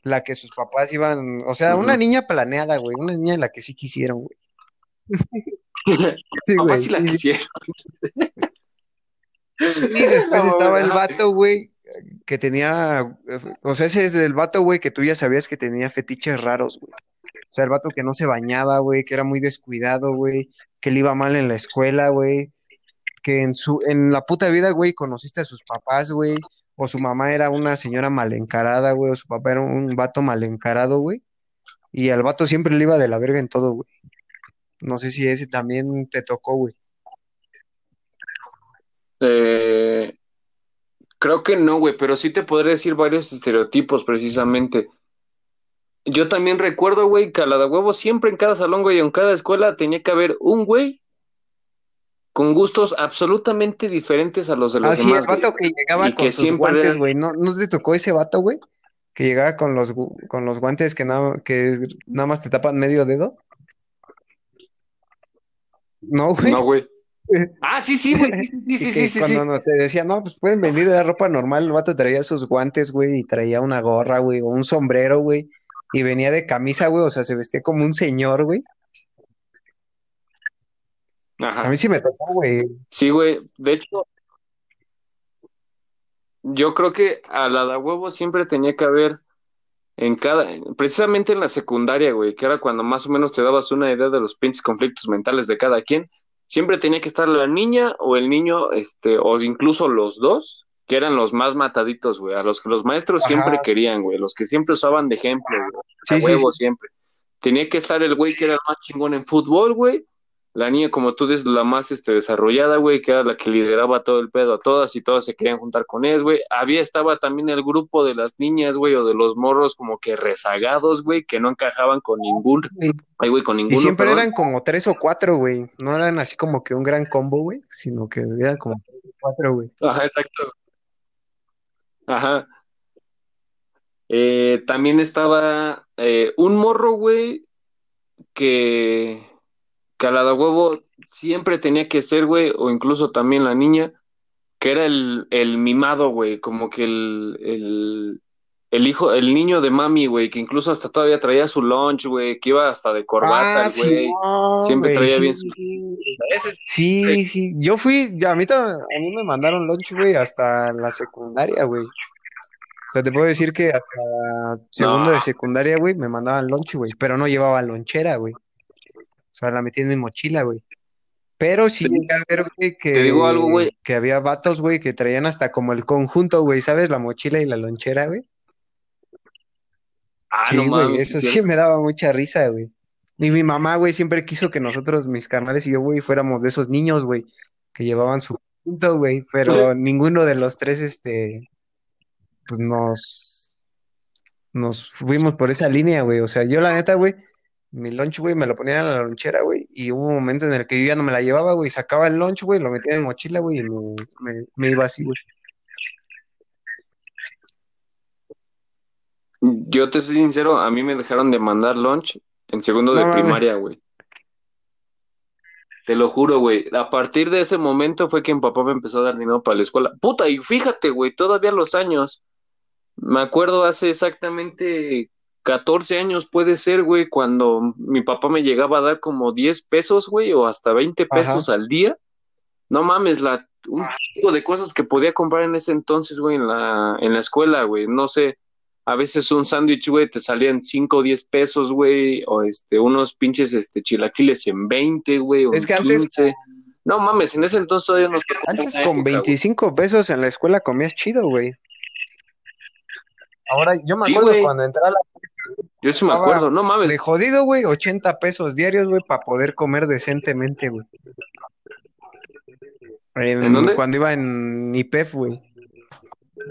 Speaker 2: La que sus papás iban, o sea, una niña planeada, güey, una niña en la que sí quisieron, güey. Sí,
Speaker 1: Papá
Speaker 2: güey,
Speaker 1: sí la quisieron.
Speaker 2: Y después
Speaker 1: No,
Speaker 2: estaba el vato, güey, que tenía, o sea, ese es el vato, güey, que tú ya sabías que tenía fetiches raros, güey. O sea, el vato que no se bañaba, güey, que era muy descuidado, güey, que le iba mal en la escuela, güey, que en su, en la puta vida, güey, conociste a sus papás, güey, o su mamá era una señora mal encarada, güey, o su papá era un vato mal encarado, güey, y al vato siempre le iba de la verga en todo, güey. No sé si ese también te tocó, güey.
Speaker 1: Eh, creo que no, güey, pero sí te podré decir varios estereotipos precisamente. Yo también recuerdo, güey, que a la de huevo siempre en cada salón, güey, en cada escuela tenía que haber un güey con gustos absolutamente diferentes a los de los
Speaker 2: Ah, sí,
Speaker 1: demás,
Speaker 2: el
Speaker 1: güey.
Speaker 2: vato que llegaba
Speaker 1: Y
Speaker 2: con
Speaker 1: que
Speaker 2: sus
Speaker 1: siempre
Speaker 2: guantes, güey. ¿No, no te tocó ese vato, güey? Que llegaba con los, con los guantes que nada, que nada más te tapan medio dedo. No, güey.
Speaker 1: No, güey. (laughs) Ah, sí, sí, güey. Sí, sí, sí, sí, sí.
Speaker 2: cuando no te decía, no, pues pueden venir de ropa normal, el vato traía sus guantes, güey, y traía una gorra, güey, o un sombrero, güey, y venía de camisa, güey, o sea, se vestía como un señor, güey. A
Speaker 1: Ajá.
Speaker 2: mí sí me tocó, güey.
Speaker 1: Sí, güey. De hecho, yo creo que a la de huevo siempre tenía que haber en cada, precisamente en la secundaria, güey, que era cuando más o menos te dabas una idea de los pinches conflictos mentales de cada quien. Siempre tenía que estar la niña o el niño, este, o incluso los dos, que eran los más mataditos, güey, a los que los maestros
Speaker 2: Ajá.
Speaker 1: siempre querían, güey, los que siempre usaban de ejemplo, güey, a
Speaker 2: Sí, sí,
Speaker 1: huevo siempre. Tenía que estar el güey que era el más chingón en fútbol, güey. La niña, como tú dices, la más este, desarrollada, güey, que era la que lideraba todo el pedo a todas y todas se querían juntar con él, güey. Había, estaba también el grupo de las niñas, güey, o de los morros como que rezagados, güey, que no encajaban con ningún, ay, güey, con
Speaker 2: Y
Speaker 1: ninguno,
Speaker 2: siempre
Speaker 1: perdón.
Speaker 2: eran como tres o cuatro, güey. No eran así como que un gran combo, güey, sino que eran como tres o cuatro, güey.
Speaker 1: Ajá, exacto. Ajá. Eh, también estaba eh, un morro, güey, que, que a la de huevo siempre tenía que ser, güey, o incluso también la niña, que era el, el mimado, güey, como que el, el, el hijo, el niño de mami, güey, que incluso hasta todavía traía su lunch, güey, que iba hasta de corbata,
Speaker 2: Ah, sí,
Speaker 1: güey. Siempre
Speaker 2: güey,
Speaker 1: traía
Speaker 2: sí.
Speaker 1: bien su... Es-
Speaker 2: Sí, sí. Yo fui, yo- a mí, a mí me mandaron lunch, güey, hasta la secundaria, güey. O sea, te puedo decir que hasta segundo de secundaria, güey, me mandaban lunch, güey, pero no llevaba lonchera, güey. O sea, la metí en mi mochila, güey. Pero sí llegué a ver, güey,
Speaker 1: Te digo algo,
Speaker 2: que,
Speaker 1: güey.
Speaker 2: que había vatos, güey, que traían hasta como el conjunto, güey, ¿sabes? La mochila y la lonchera, güey.
Speaker 1: Ah,
Speaker 2: Sí,
Speaker 1: no
Speaker 2: güey,
Speaker 1: mames,
Speaker 2: eso
Speaker 1: sí, cierto.
Speaker 2: me daba mucha risa, güey. Y mi mamá, güey, siempre quiso que nosotros, mis carnales y yo, güey, fuéramos de esos niños, güey, que llevaban su punto, güey, pero ninguno de los tres, este, pues nos, nos fuimos por esa línea, güey. O sea, yo la neta, güey, mi lunch, güey, me lo ponía en la lonchera, güey, y hubo un momento en el que yo ya no me la llevaba, güey, sacaba el lunch, güey, lo metía en mi mochila, güey, y me, me- me iba así, güey.
Speaker 1: Yo te soy sincero, a mí me dejaron de mandar lunch en segundo de
Speaker 2: No
Speaker 1: primaria, güey. Te lo juro, güey. A partir de ese momento fue que mi papá me empezó a dar dinero para la escuela. Puta, y fíjate, güey, todavía los años. Me acuerdo hace exactamente 14 años, puede ser, güey, cuando mi papá me llegaba a dar como 10 pesos, güey, o hasta 20 pesos al día. No mames, la, un tipo de cosas que podía comprar en ese entonces, güey, en la, en la escuela, güey. No sé, a veces un sándwich, güey, te salían 5 o 10 pesos, güey, o este, unos pinches este, chilaquiles en 20, güey, o
Speaker 2: Es
Speaker 1: en
Speaker 2: que antes-
Speaker 1: 15. No mames, en ese entonces todavía nos
Speaker 2: Antes con 25 pesos en la escuela comías chido, güey. Ahora, yo me acuerdo cuando entraba la
Speaker 1: Yo sí me acuerdo, no mames.
Speaker 2: de jodido, güey, 80 pesos diarios, güey, para poder comer decentemente, güey. En-
Speaker 1: ¿En dónde?
Speaker 2: Cuando iba en IPEF, güey.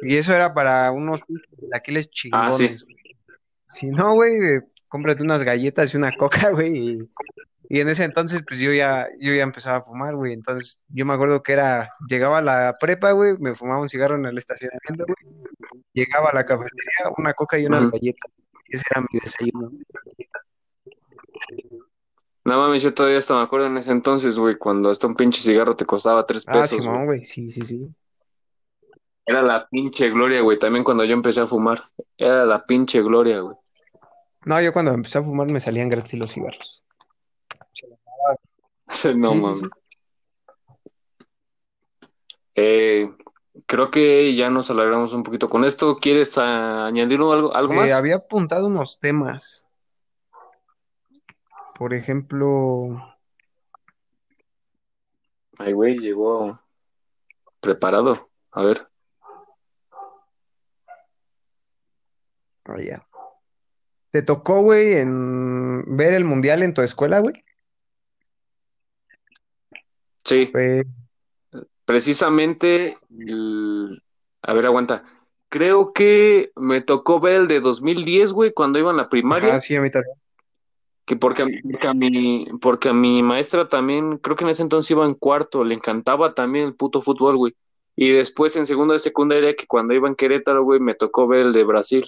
Speaker 2: Y eso era para unos chilaquiles
Speaker 1: Ah, sí.
Speaker 2: chingones, güey. Si no, güey, eh, cómprate unas galletas y una coca, (laughs) güey. Y, y en ese entonces, pues yo ya, yo ya empezaba a fumar, güey. Entonces, yo me acuerdo que era, llegaba a la prepa, güey, me fumaba un cigarro en el estacionamiento, güey. Llegaba a la cafetería, una coca y unas galletas. Ese era mi desayuno.
Speaker 1: No mames, yo todavía hasta me acuerdo en ese entonces, güey, cuando hasta un pinche cigarro te costaba tres
Speaker 2: Ah,
Speaker 1: pesos,
Speaker 2: Simón,
Speaker 1: güey.
Speaker 2: sí, sí, sí.
Speaker 1: Era la pinche gloria, güey, también cuando yo empecé a fumar. Era la pinche gloria, güey.
Speaker 2: No, yo cuando empecé a fumar me salían gratis los cigarros. (laughs)
Speaker 1: No
Speaker 2: Sí, sí,
Speaker 1: mames.
Speaker 2: sí.
Speaker 1: Eh, creo que ya nos alargamos un poquito con esto. ¿Quieres añadir algo, algo
Speaker 2: Eh,
Speaker 1: más?
Speaker 2: había apuntado unos temas. Por ejemplo,
Speaker 1: Ay, güey, llegó preparado. A ver.
Speaker 2: ah, ya. ¿Te tocó, güey, en ver el mundial en tu escuela, güey?
Speaker 1: Sí,
Speaker 2: Fue-
Speaker 1: precisamente, el- a ver, aguanta. Creo que me tocó ver el de 2010, güey, cuando iba en la primaria.
Speaker 2: Ajá, sí, a mí también.
Speaker 1: Que porque, a- porque a mi, porque a mi maestra también, creo que en ese entonces iba en cuarto, le encantaba también el puto fútbol, güey. Y después en segundo de secundaria, que cuando iba en Querétaro, güey, me tocó ver el de Brasil.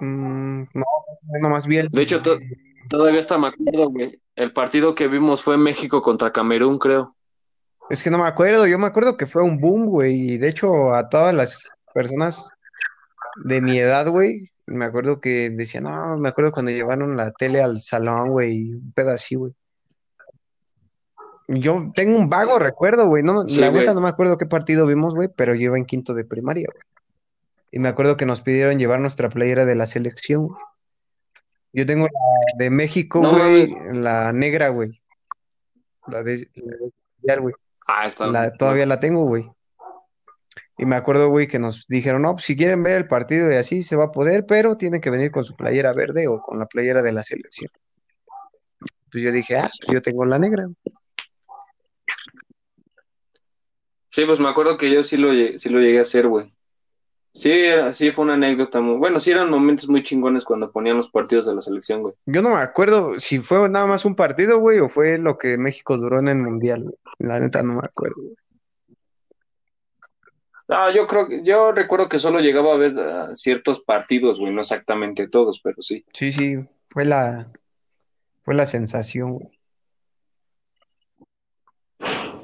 Speaker 2: Mm, no, yo nomás vi el
Speaker 1: De hecho, to- todavía hasta me acuerdo, güey. El partido que vimos fue México contra Camerún, creo.
Speaker 2: Es que no me acuerdo, yo me acuerdo que fue un boom, güey, y de hecho a todas las personas de mi edad, güey, me acuerdo que decían, no, me acuerdo cuando llevaron la tele al salón, güey, un pedo así, güey. Yo tengo un vago recuerdo, güey, no,
Speaker 1: Sí,
Speaker 2: la neta no me acuerdo qué partido vimos, güey, pero yo iba en quinto de primaria, güey. Y me acuerdo que nos pidieron llevar nuestra playera de la selección, güey. Yo tengo la de México,
Speaker 1: No
Speaker 2: güey, la negra, güey. La de, la de- güey.
Speaker 1: Ah, está.
Speaker 2: La- todavía la tengo, güey. Y me acuerdo, güey, que nos dijeron, no, pues si quieren ver el partido y así se va a poder, pero tienen que venir con su playera verde o con la playera de la selección. Pues yo dije, ah, pues yo tengo la negra.
Speaker 1: Sí, pues me acuerdo que yo sí lo, sí lo llegué a hacer, güey. Sí, era- sí fue una anécdota muy... Bueno, sí eran momentos muy chingones cuando ponían los partidos de la selección, güey.
Speaker 2: Yo no me acuerdo si fue nada más un partido, güey, o fue lo que México duró en el Mundial, güey. La neta no me acuerdo.
Speaker 1: Ah, yo creo que... Yo recuerdo que solo llegaba a ver ah, ciertos partidos, güey, no exactamente todos, pero sí.
Speaker 2: Sí, sí, fue la, fue la sensación, güey.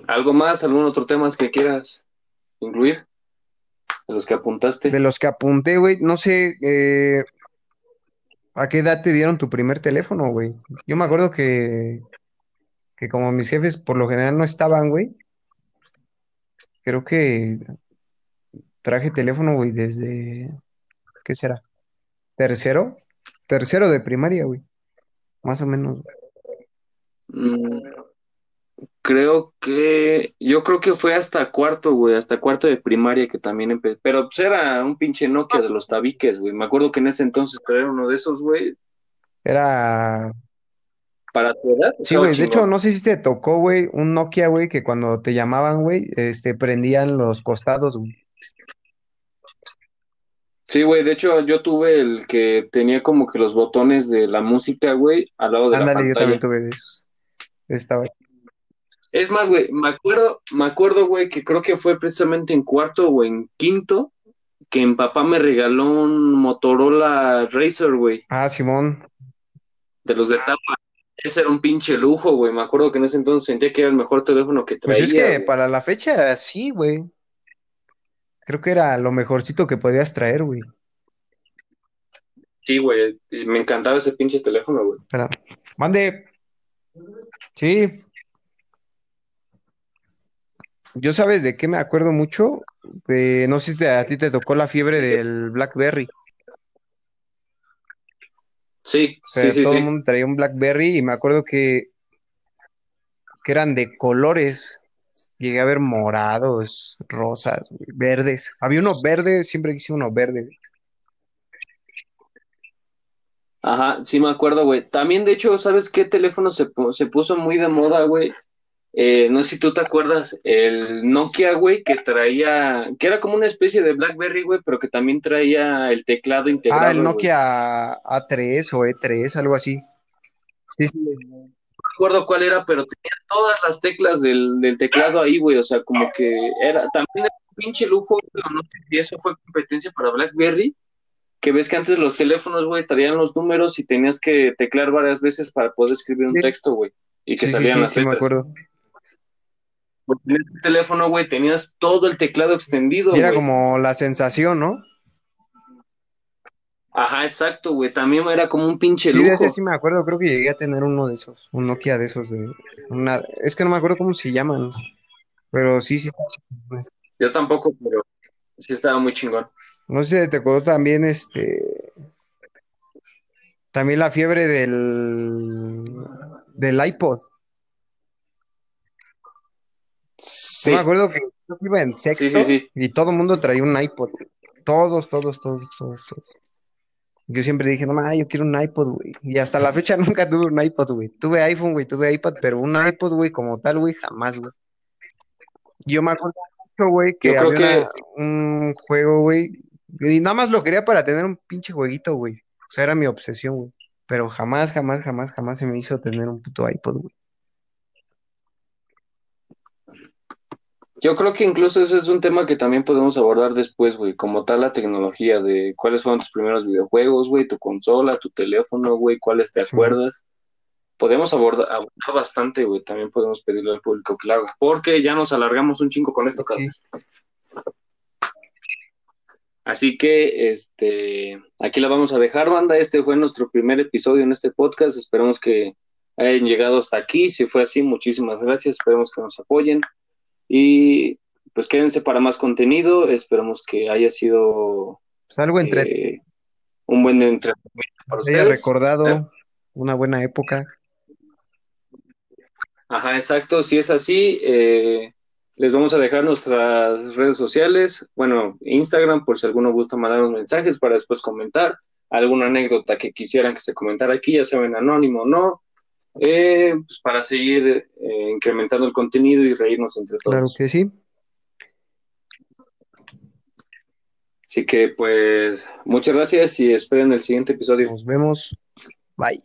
Speaker 1: ¿Algo más? ¿Algún otro tema que quieras incluir? De los que apuntaste.
Speaker 2: De los que apunté, güey, no sé, eh, ¿a qué edad te dieron tu primer teléfono, güey? Yo me acuerdo que, que como mis jefes por lo general no estaban, güey, creo que traje teléfono, güey, desde, ¿qué será? ¿Tercero? Tercero de primaria, güey, más o menos. güey.
Speaker 1: Mm, creo que... Yo creo que fue hasta cuarto, güey, hasta cuarto de primaria que también empecé. Pero pues era un pinche Nokia de los tabiques, güey. Me acuerdo que en ese entonces era uno de esos, güey.
Speaker 2: Era,
Speaker 1: para tu edad
Speaker 2: Sí, güey, de hecho, no sé si te tocó, güey, un Nokia, güey, que cuando te llamaban, güey, este, prendían los costados, güey.
Speaker 1: Sí, güey, de hecho yo tuve el que tenía como que los botones de la música, güey, al lado de la
Speaker 2: Ándale, yo también
Speaker 1: pantalla.
Speaker 2: tuve de esos. Estaba.
Speaker 1: Es más, güey, me acuerdo, me acuerdo, güey, que creo que fue precisamente en cuarto o en quinto que mi papá me regaló un Motorola Razr, güey,
Speaker 2: Ah, Simón.
Speaker 1: de los de tapa. Ese era un pinche lujo, güey. Me acuerdo que en ese entonces sentía que era el mejor teléfono que
Speaker 2: Pues
Speaker 1: traía,
Speaker 2: es que
Speaker 1: güey.
Speaker 2: para la fecha, sí, güey. Creo que era lo mejorcito que podías traer, güey.
Speaker 1: Sí, güey, me encantaba ese pinche teléfono, güey.
Speaker 2: Espera. Mande. Sí. Yo sabes de qué me acuerdo mucho. De- no sé si te- a ti te tocó la fiebre del BlackBerry.
Speaker 1: Sí,
Speaker 2: O sea,
Speaker 1: sí, sí,
Speaker 2: todo el mundo traía un BlackBerry y me acuerdo que, que eran de colores. Llegué a ver morados, rosas, verdes. Había uno verde, siempre quise uno verde.
Speaker 1: Ajá, sí me acuerdo, güey. También, de hecho, ¿sabes qué teléfono se, se puso muy de moda, güey? Eh, no sé si tú te acuerdas, el Nokia, güey, que traía, que era como una especie de BlackBerry, güey, pero que también traía el teclado
Speaker 2: Ah,
Speaker 1: integrado,
Speaker 2: el
Speaker 1: güey.
Speaker 2: Nokia A3 o E3, algo así. Sí, sí.
Speaker 1: No recuerdo cuál era, pero tenía todas las teclas del, del teclado ahí, güey. O sea, como que era, también era un pinche lujo, pero no sé si eso fue competencia para BlackBerry. Que ves que antes los teléfonos, güey, traían los números y tenías que teclear varias veces para poder escribir un
Speaker 2: Sí.
Speaker 1: texto, güey. Y que salían
Speaker 2: sí,
Speaker 1: las
Speaker 2: sí me
Speaker 1: letras.
Speaker 2: acuerdo.
Speaker 1: Porque en este teléfono, güey, tenías todo el teclado extendido,
Speaker 2: Y era como la sensación, ¿no?
Speaker 1: Ajá, exacto, güey. También era como un pinche
Speaker 2: Sí, de
Speaker 1: lujo.
Speaker 2: ese sí me acuerdo, creo que llegué a tener uno de esos, un Nokia de esos de una, es que no me acuerdo cómo se llaman, pero sí, sí.
Speaker 1: Yo tampoco, pero sí estaba muy chingón.
Speaker 2: No sé si te acuerdo también este también la fiebre del del iPod.
Speaker 1: Sí,
Speaker 2: Yo me acuerdo que yo iba en sexto
Speaker 1: sí, sí.
Speaker 2: y todo el mundo traía un iPod. Todos, todos, todos, todos, todos. Yo siempre dije, no, ma, yo quiero un iPod, güey. Y hasta la fecha (laughs) nunca tuve un iPod, güey. Tuve iPhone, güey, tuve iPad, pero un iPod, güey, como tal, güey, jamás, güey. Yo me acuerdo mucho, güey, que
Speaker 1: Yo creo
Speaker 2: había
Speaker 1: que
Speaker 2: una- un juego, güey, y nada más lo quería para tener un pinche jueguito, güey. O sea, era mi obsesión, güey. Pero jamás, jamás, jamás, jamás se me hizo tener un puto iPod, güey.
Speaker 1: Yo creo que incluso ese es un tema que también podemos abordar después, güey, como tal la tecnología de cuáles fueron tus primeros videojuegos, güey, tu consola, tu teléfono, güey, cuáles te acuerdas. Podemos abordar, abordar bastante, güey, también podemos pedirle al público que lo haga, porque ya nos alargamos un chingo con esto,
Speaker 2: Sí.
Speaker 1: cabrón. Así que, este, aquí la vamos a dejar, banda. Este fue nuestro primer episodio en este podcast. Esperamos que hayan llegado hasta aquí. Si fue así, muchísimas gracias. Esperemos que nos apoyen. Y pues quédense para más contenido. Esperamos que haya sido
Speaker 2: Pues algo entre
Speaker 1: eh, un buen entretenimiento para
Speaker 2: haya
Speaker 1: ustedes.
Speaker 2: recordado
Speaker 1: ¿Eh?
Speaker 2: una buena época.
Speaker 1: Ajá, exacto. Si es así, eh, les vamos a dejar nuestras redes sociales. Bueno, Instagram, por si alguno gusta mandarnos mensajes para después comentar. Alguna anécdota que quisieran que se comentara aquí, ya saben, anónimo o no. Eh, pues para seguir eh, incrementando el contenido y reírnos entre todos.
Speaker 2: Claro que sí.
Speaker 1: Así que, pues, muchas gracias y esperen el siguiente episodio.
Speaker 2: Nos vemos. Bye.